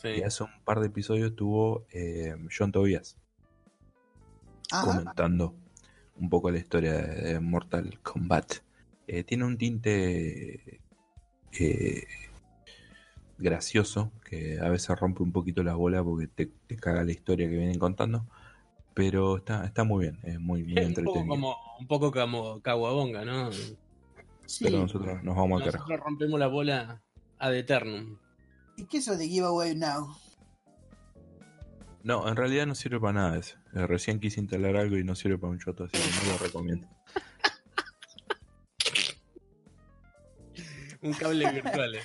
Sí. Y hace un par de episodios tuvo eh, John Tobias. Ajá. comentando un poco la historia de, Mortal Kombat. Eh, tiene un tinte eh, gracioso que a veces rompe un poquito la bola porque te, te caga la historia que vienen contando. Pero está, está muy bien, es muy, muy Es un poco entretenido. como, un poco como Caguabonga, ¿no? Sí. Pero nosotros nos vamos al carajo. Nosotros rompemos la bola ad eternum. ¿Y qué es eso de giveaway now? No, en realidad no sirve para nada eso. Eh, recién quise instalar algo y no sirve para un choto, así que no lo recomiendo. Un cable virtual. eh.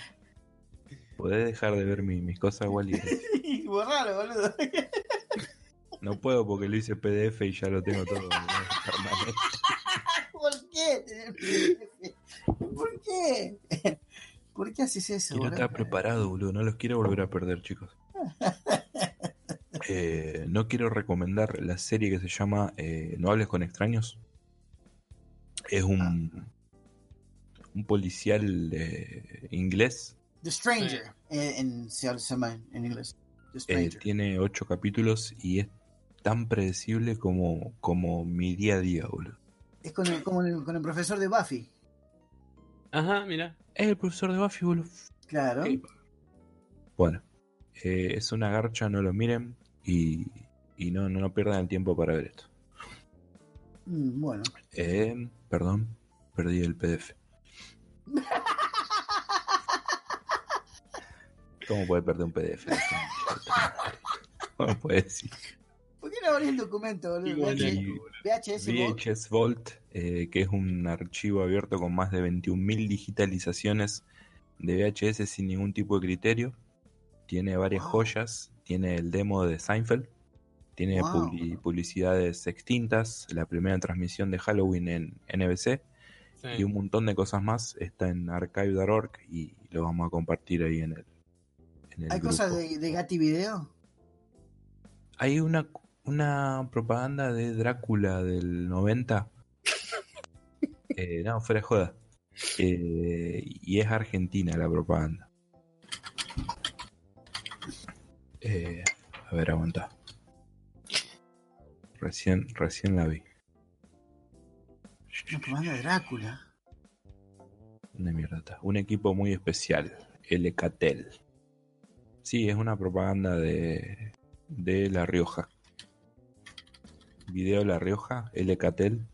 ¿Podés dejar de ver mi- mis cosas, Wally? Borralo, boludo. No puedo porque lo hice PDF y ya lo tengo todo. ¿Por qué? ¿Por qué? ¿Por qué haces eso, Y no está preparado, boludo. No los quiero volver a perder, chicos. Eh, no quiero recomendar la serie que se llama eh, No hables con extraños. Es un, un policial eh, inglés. The Stranger. en, se llama en inglés. Eh, tiene ocho capítulos y es tan predecible como, como mi día a día, boludo. Es con el, como el- con el profesor de Buffy. Ajá, mira. Es el profesor de Buffy, boludo. Claro. Bueno, eh, es una garcha, no lo miren y, y no, no, no pierdan el tiempo para ver esto. Mm, bueno. Eh, perdón, perdí el PDF. ¿Cómo puede perder un PDF? ¿Cómo puede decir? ¿Por qué no el documento, boludo? VHS, VHS Vault. VHS Vault, eh, que es un archivo abierto con más de 21.000 digitalizaciones de VHS sin ningún tipo de criterio. Tiene varias Wow. joyas, tiene el demo de Seinfeld, tiene Wow. publi- publicidades extintas, la primera transmisión de Halloween en NBC Sí. y un montón de cosas más. Está en archive.org y lo vamos a compartir ahí en el, en el ¿Hay cosas de, de Gatti Video? Hay una, una propaganda de Drácula del 90. Eh, no, fuera de joda. Eh, y es argentina la propaganda. Eh, a ver, aguanta. Recién, recién la vi. Una propaganda de Drácula. Una mierda. está. Un equipo muy especial. El Ecatel. Sí, es una propaganda de, de La Rioja. Video La Rioja, el Ecatel.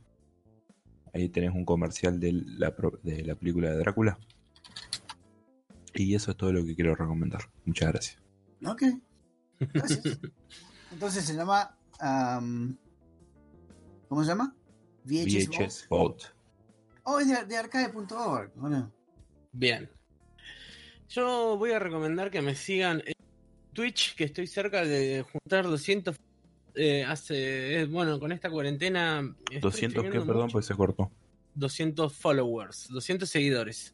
Ahí tenés un comercial de la, de la película de Drácula. Y eso es todo lo que quiero recomendar. Muchas gracias. Ok. Gracias. Entonces se llama. am, ¿Cómo se llama? VHS, Vault. VHS Vault. Oh, es de, de arcade.org. Bueno. Bien. Yo voy a recomendar que me sigan en Twitch, que estoy cerca de juntar 200. Eh, hace. eh, bueno, con esta cuarentena. estoy 200 que, streameando perdón, mucho. pues se cortó. 200 followers, 200 seguidores.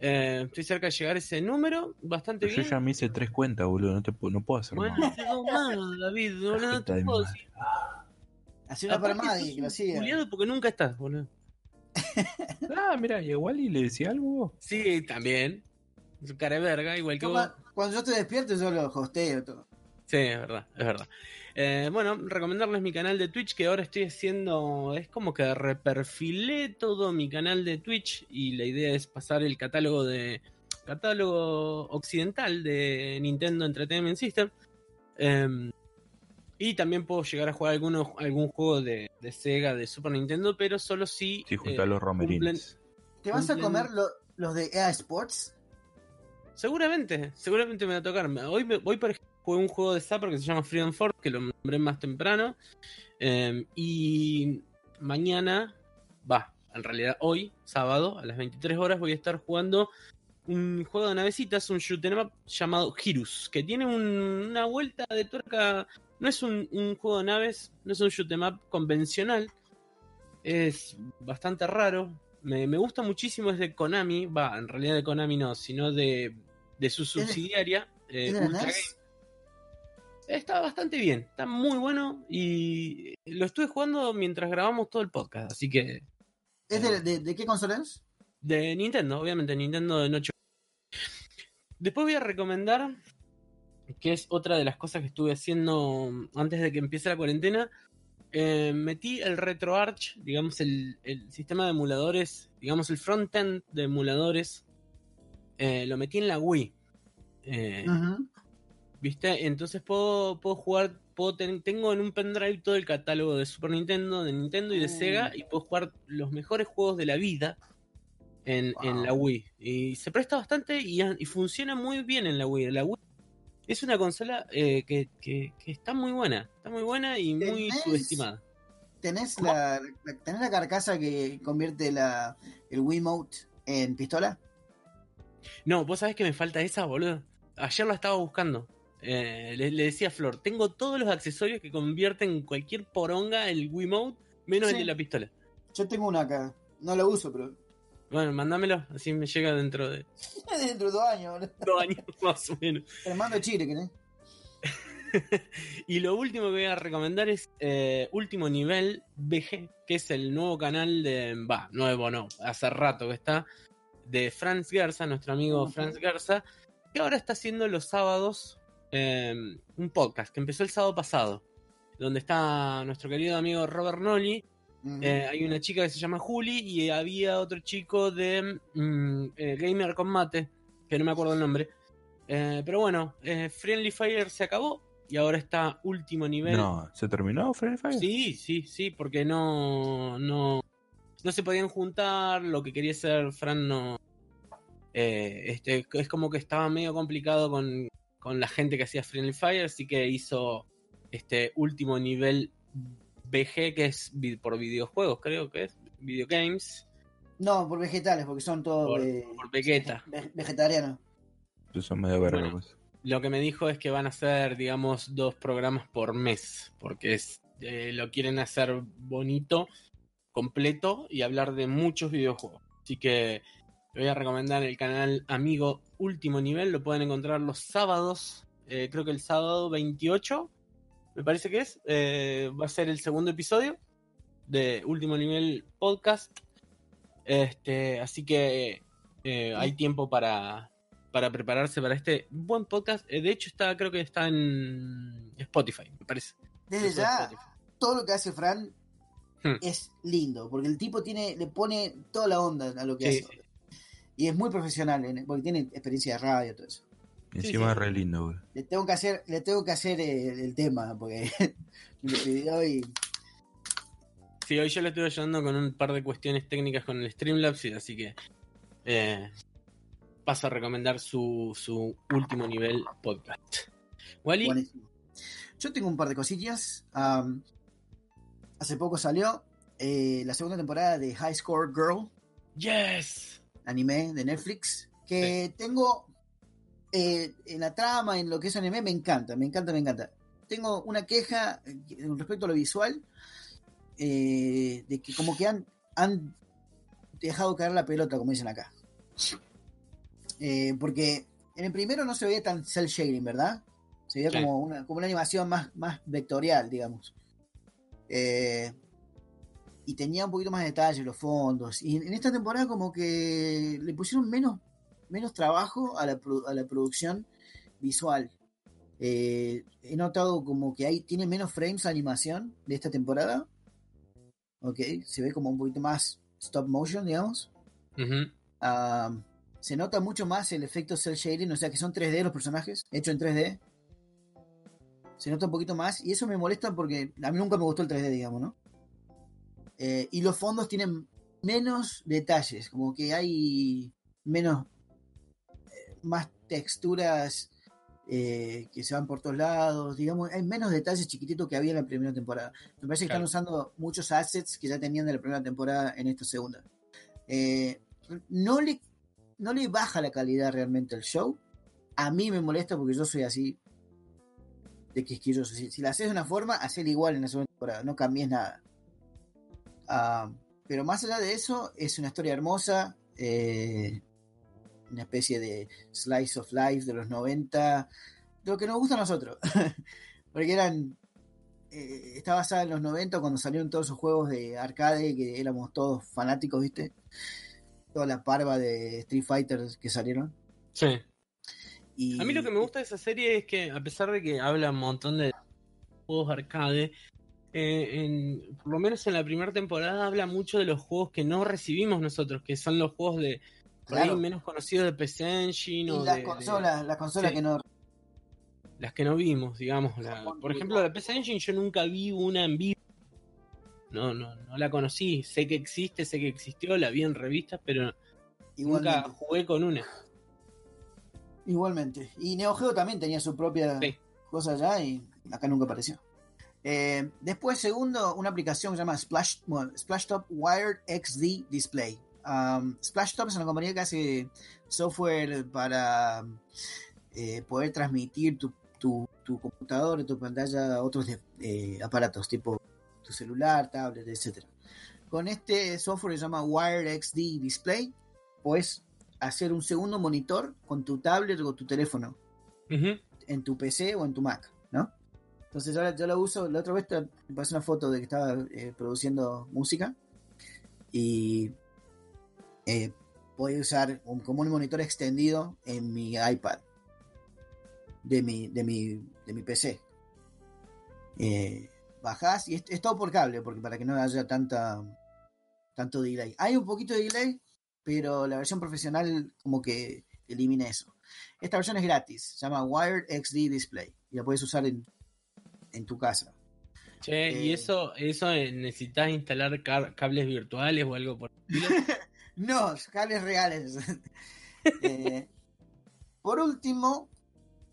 Eh, estoy cerca de llegar a ese número, bastante Yo bien. ya me hice tres cuentas, boludo. No, te, no puedo hacer Bueno, más. más, David, no, no te puedo madre. decir. Así una para Aparte más sos y que lo culiado porque nunca estás, boludo. Ah, mira, y igual y le decía algo. Sí, también. Es un cara de verga, igual que vos. Cuando yo te despierto, yo lo hosteo todo. Sí, es verdad, es verdad. Eh, bueno, recomendarles mi canal de Twitch que ahora estoy haciendo, es como que reperfilé todo mi canal de Twitch y la idea es pasar el catálogo de catálogo occidental de Nintendo Entertainment System. Em, y también puedo llegar a jugar algunos, algún juego de, de Sega, de Super Nintendo, pero solo si. Sí, junto a eh, los romerines. ¿Te vas a comer lo- los de EA Sports? Seguramente, seguramente me va a tocar. Hoy, me- hoy por ejemplo, jugué un juego de Zapper que se llama Freedom Force, que lo nombré más temprano. Em, y mañana, va, en realidad hoy, sábado, a las 23 horas, voy a estar jugando un juego de navecitas, un shoot 'em up llamado Hirus, que tiene un- una vuelta de tuerca. No es un, un juego de naves, no es un shoot 'em up convencional. Es bastante raro. Me, me gusta muchísimo, es de Konami. Va, en realidad de Konami no, sino de, de su subsidiaria. eh. Está bastante bien, está muy bueno y lo estuve jugando mientras grabamos todo el podcast, así que ¿Es de, de- de qué consola es? de Nintendo, obviamente Nintendo de noche. Después voy a recomendar que es otra de las cosas que estuve haciendo antes de que empiece la cuarentena. Eh, metí el RetroArch, digamos el, el sistema de emuladores, digamos el frontend de emuladores, eh, lo metí en la Wii. Eh. ¿Viste? Entonces puedo, puedo jugar, puedo ten- tengo en un pendrive todo el catálogo de Super Nintendo, de Nintendo y de Mm. Sega y puedo jugar los mejores juegos de la vida en, en la Wii. Y se presta bastante y, y funciona muy bien en la Wii. La Wii es una consola eh, que, que- que está muy buena, está muy buena y muy ¿Tenés? subestimada. ¿Tenés la, la- ¿Tenés la carcasa que convierte la, el Wiimote en pistola? No, vos sabés que me falta esa, boludo. Ayer la estaba buscando. Eh, le, le decía a Flor, tengo todos los accesorios que convierten cualquier poronga el Wiimote, menos el de la pistola. Yo tengo una acá. No la uso, pero. Bueno, mándamelo, así me llega dentro de Dentro de dos años, dos años más o menos. Te mando Chile, ¿querés? Y lo último que voy a recomendar es eh, Último Nivel BG, que es el nuevo canal de. Va, nuevo no, hace rato que está. De Franz Garza, nuestro amigo. Franz Garza, que ahora está haciendo los sábados eh, un podcast que empezó el sábado pasado, donde está nuestro querido amigo Robert Nolly. Ujú. Eh, hay una chica que se llama Juli y había otro chico de mm, eh, Gamer con Mate, que no me acuerdo el nombre. Eh, pero bueno, eh, Friendly Fire se acabó y ahora está último nivel. No, ¿se terminó Friendly Fire? Sí, sí, sí, porque no, no, no se podían juntar, lo que quería hacer Fran no... eh, este, es como que estaba medio complicado con, con la gente que hacía Friendly Fire, así que hizo este último nivel BG, que es por videojuegos, creo que es, videogames, No, por vegetales, porque son todos por, eh, por Vegeta. ve- vegetarianos. Eso me da verga, Bueno. pues. Lo que me dijo es que van a hacer, digamos, dos programas por mes, porque es, eh, lo quieren hacer bonito, completo y hablar de muchos videojuegos. Así que le voy a recomendar el canal Amigo Último Nivel, lo pueden encontrar los sábados, eh, creo que el sábado 28, me parece que es, eh, va a ser el segundo episodio de Último Nivel Podcast. Este, así que eh, hay tiempo para, para prepararse para este buen podcast. De hecho, está, creo que está en Spotify, me parece. Desde ya, Spotify. todo lo que hace Fran Hmm. es lindo, porque el tipo tiene, le pone toda la onda a lo que Sí, hace. Y es muy profesional, en- porque tiene experiencia de radio y todo eso. Y encima sí. es re lindo, güey. Le tengo que hacer, le tengo que hacer eh, el, tema, porque me pidió y Sí, hoy yo le estuve ayudando con un par de cuestiones técnicas con el Streamlabs, y así que eh, paso a recomendar su, su último nivel podcast. Wally, buenísimo. Yo tengo un par de cosillas. Hace poco salió eh, la segunda temporada de High Score Girl, yes. Anime de Netflix, que tengo eh, en la trama, en lo que es anime, me encanta, me encanta, me encanta. Tengo una queja eh, respecto a lo visual, eh, de que como que han, han dejado caer la pelota, como dicen acá. Eh, porque en el primero no se veía tan cel shading, ¿verdad? Se veía Sí. como, una, como una animación más, más vectorial, digamos. Eh, y tenía un poquito más de detalle los fondos. Y en, en esta temporada como que le pusieron menos, menos trabajo a la, a la producción visual. Eh, he notado como que ahí tiene menos frames animación de esta temporada. Ok, se ve como un poquito más stop motion, digamos. Se nota mucho más el efecto cel shading, o sea que son 3D los personajes, hecho en 3D. Se nota un poquito más y eso me molesta porque a mí nunca me gustó el 3D, digamos, ¿no? Eh, y los fondos tienen menos detalles, como que hay menos, eh, más texturas eh, que se van por todos lados, digamos, hay menos detalles chiquititos que había en la primera temporada. Me parece que Claro. están usando muchos assets que ya tenían de la primera temporada en esta segunda. No, le, no le baja la calidad realmente al show. A mí me molesta porque yo soy así de quisquilloso. Si, si la haces de una forma, hacela igual en la segunda temporada, no cambies nada. Ah, pero más allá de eso, es una historia hermosa, eh, una especie de slice of life de los 90, lo que nos gusta a nosotros, porque eran, eh, está basada en los 90 cuando salieron todos esos juegos de arcade que éramos todos fanáticos, ¿viste? Toda la parva de Street Fighter que salieron. Sí. Y, A mí lo que me gusta de esa serie es que, a pesar de que habla un montón de juegos arcade, eh, en- por lo menos en la primera temporada habla mucho de los juegos que no recibimos nosotros, que son los juegos de Claro. menos conocidos de PC Engine y o las de- de- consolas, las consolas Sí. que no las que no vimos, digamos. la- por ejemplo, la PC Engine yo nunca vi una en vivo. No, no, no la conocí. Sé que existe, sé que existió, la vi en revistas, pero igualmente. nunca jugué con una. Igualmente. Y Neo Geo también tenía su propia Sí. cosa allá y acá nunca apareció. Eh, después, segundo, una aplicación que se llama Splash, bueno, Splashtop Wired XD Display. Um, Splashtop es una compañía que hace software para eh, poder transmitir tu, tu, tu computadora, tu pantalla a otros de- eh, aparatos, tipo tu celular, tablet, etc. Con este software que se llama Wired XD Display, puedes hacer un segundo monitor con tu tablet o tu teléfono en tu PC o en tu Mac. Entonces la- yo lo uso, la otra vez te pasé una foto de que estaba eh, produciendo música y eh, voy a usar un- como un monitor extendido en mi iPad de mi, de mi, de mi PC. Eh, bajás y es, es todo por cable, porque para que no haya tanta tanto delay. Hay un poquito de delay, pero la versión profesional como que elimina eso. Esta versión es gratis, se llama Wired XD Display y la puedes usar en, en tu casa. Che, ¿y Eh. eso, eso necesitas instalar cables virtuales o algo por el? No, cables reales. Eh, por último,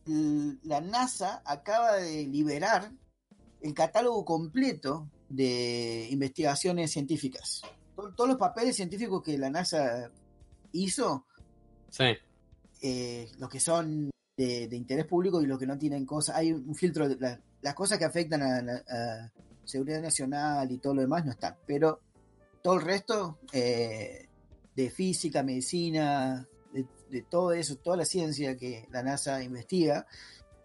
la NASA acaba de liberar el catálogo completo de investigaciones científicas. To- Todos los papeles científicos que la NASA hizo, Sí. eh, los que son de, de interés público y los que no tienen cosas, hay un filtro, de la- las cosas que afectan a la seguridad nacional y todo lo demás no están, pero todo el resto eh, de física, medicina, de, de todo eso, toda la ciencia que la NASA investiga,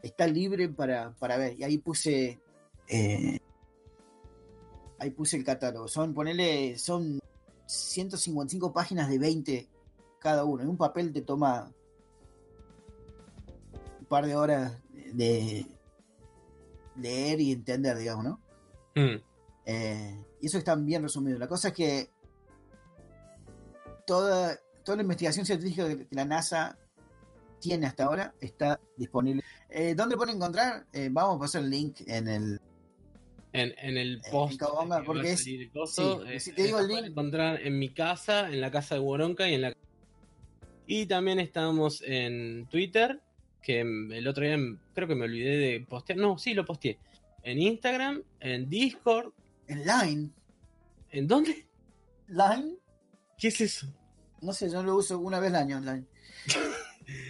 está libre para, para ver. Y ahí puse eh, ahí puse el catálogo. Son, ponele, son 155 páginas de 20 cada uno. En un papel te toma un par de horas de leer y entender, digamos, ¿no? Mm. Eh, y eso está bien resumido. La cosa es que toda, toda la investigación científica que la NASA tiene hasta ahora está disponible. Eh, ¿Dónde pueden encontrar? Eh, vamos a pasar el link en el... En, en el post en va porque es- sí, si te digo el link- encontrar en mi casa, en la casa de Woronka y en la y también estamos en Twitter, que el otro día creo que me olvidé de postear, no, sí lo posteé. En Instagram, en Discord, En Line. ¿en dónde? Line. ¿Qué es eso? No sé, yo lo uso una vez al año. Line.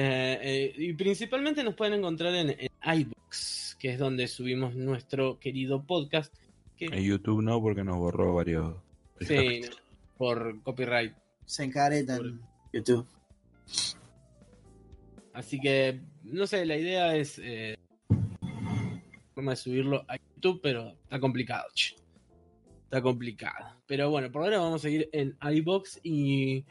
Eh, eh, y principalmente nos pueden encontrar en, en iBox, que es donde subimos nuestro querido podcast. Que, En YouTube no, porque nos borró varios. sí, por copyright. Se encareta en YouTube. Así que, no sé, la idea es eh, forma de subirlo a YouTube, pero está complicado, che. Está complicado. Pero bueno, por ahora vamos a seguir en iBox y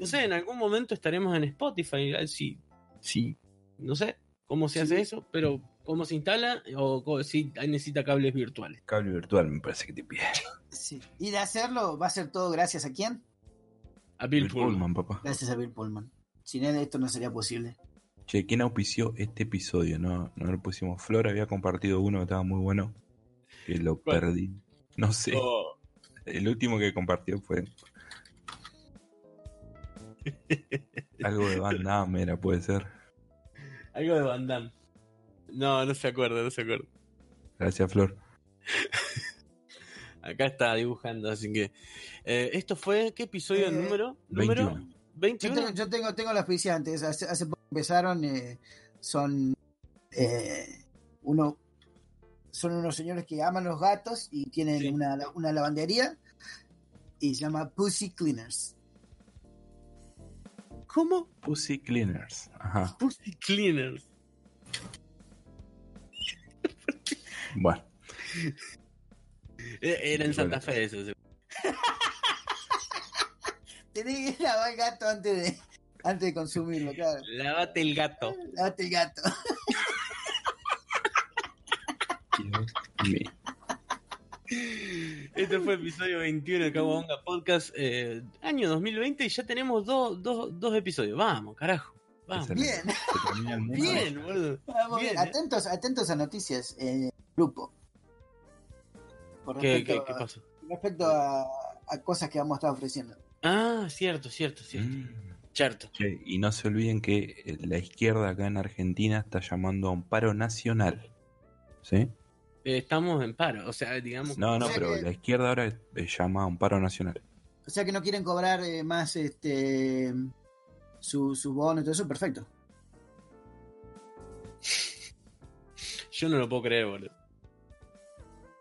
no sé, en algún momento estaremos en Spotify. Si, si, no sé cómo se Sí. hace eso, pero cómo se instala o si necesita cables virtuales. Cable virtual me parece que te pide. Sí. Y de hacerlo va a ser todo gracias a quién? A Bill, Bill Pullman. Pullman, papá. Gracias a Bill Pullman. Sin él esto no sería posible. Che, ¿quién auspició este episodio? No, no lo pusimos. Flor había compartido uno que estaba muy bueno. Que lo perdí. No sé. Oh, El último que compartió fue. Algo de Van Damme era, puede ser. algo de Van Damme. No, no se acuerda, no se acuerda. Gracias, Flor. Acá está dibujando, así que. eh, esto fue. ¿Qué episodio Eh, número? ¿Número? 21. Yo 21. tengo, yo tengo, tengo los auspiciantes. Hace, hace poco empezaron. eh, son. eh, uno. Son unos señores que aman los gatos y tienen Sí. una, una lavandería. Y se llama Pussy Cleaners. ¿Cómo? Pussy Cleaners. Ajá. Pussy Cleaners. Bueno, Eh, Era en Santa Fe eso. Tenés que lavar el gato antes de, antes de consumirlo, claro. Lavate el gato. Lavate el gato. Este fue el episodio 21 de Cabonga Podcast, eh, año 2020, y ya tenemos dos, dos, dos episodios. Vamos, carajo. Vamos. Bien. Bien, boludo. Vamos Bien, bien, eh. Atentos, atentos a noticias el grupo. Por ¿Qué, respecto, qué, qué pasó? respecto a, a cosas que vamos a estar ofreciendo. Ah, cierto, cierto, cierto. Mm. Cierto. Che, y no se olviden que eh, la izquierda acá en Argentina está llamando a un paro nacional. ¿Sí? Eh, estamos en paro, o sea, digamos. No, no, O sea pero que- la izquierda ahora llama a un paro nacional. O sea que no quieren cobrar eh, más este su, su bono y todo eso, perfecto. Yo no lo puedo creer, boludo.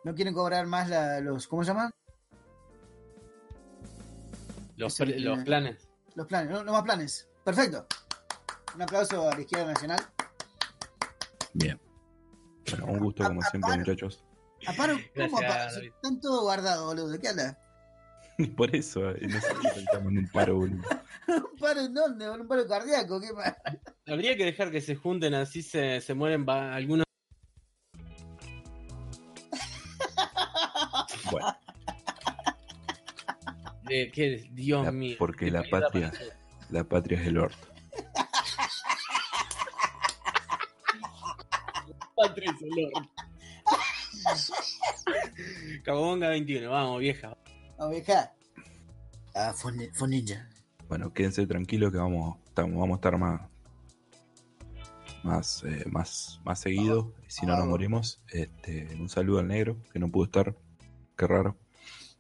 No quieren cobrar más la- los, ¿cómo se llaman? Los, pre- los planes. Los planes, no, no más planes. Perfecto. Un aplauso a la izquierda nacional. Bien. Bueno, un gusto como A- a- siempre, paro. muchachos. Aparo, ¿cómo aparo? David. Están todos guardados, boludo. ¿De qué habla? Por eso, eh, nosotros estamos en un paro, boludo. ¿Un paro en dónde? ¿Un paro cardíaco? ¿Qué más? Habría que dejar que se junten así se, se mueren va- algunos. Que, Dios La- mío. porque la patria- la patria es el orto. Patria es el orto. Cabonga 21, vamos, vieja. Oveja. Ah, fue, ni- fue ninja. Bueno, quédense tranquilos que vamos, estamos- vamos a estar más más eh, más más seguido, si no nos morimos. Este, un saludo al negro que no pudo estar, qué raro.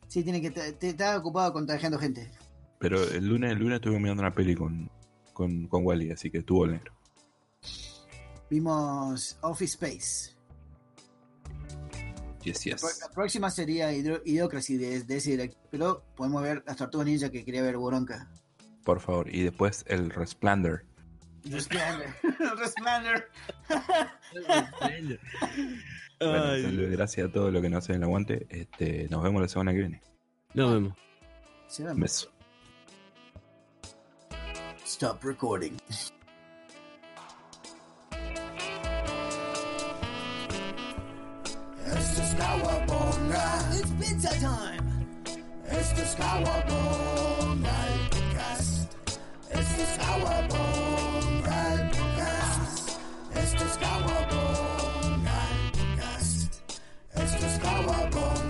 Sí, tiene que estaba ocupado contagiando gente. Pero el lunes el lunes estuve mirando una peli con con, con Wally, así que estuvo negro. Vimos Office Space. Yes, yes. la próxima sería Idiocracy de, de ese director. Pero podemos ver las tortugas ninja que quería ver Boronca. Por favor. Y después el Resplendor. Resplendor. Resplendor. Bueno, gracias a todos los que nos hacen el aguante. Este, nos vemos la semana que viene. Nos vemos. Se Un beso. Stop recording. Esto es Kawabonga. It's pizza time. Esto es Kawabonga, el podcast. Esto es Kawabonga, el podcast. Esto es Kawabonga, el podcast. Esto es Kawabonga.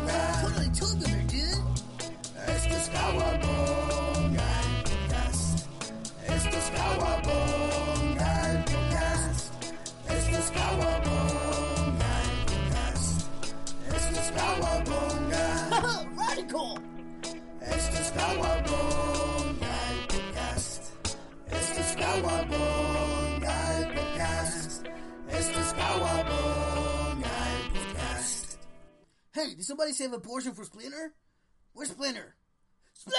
Did somebody save a portion for Splinter? Where's Splinter? Splinter!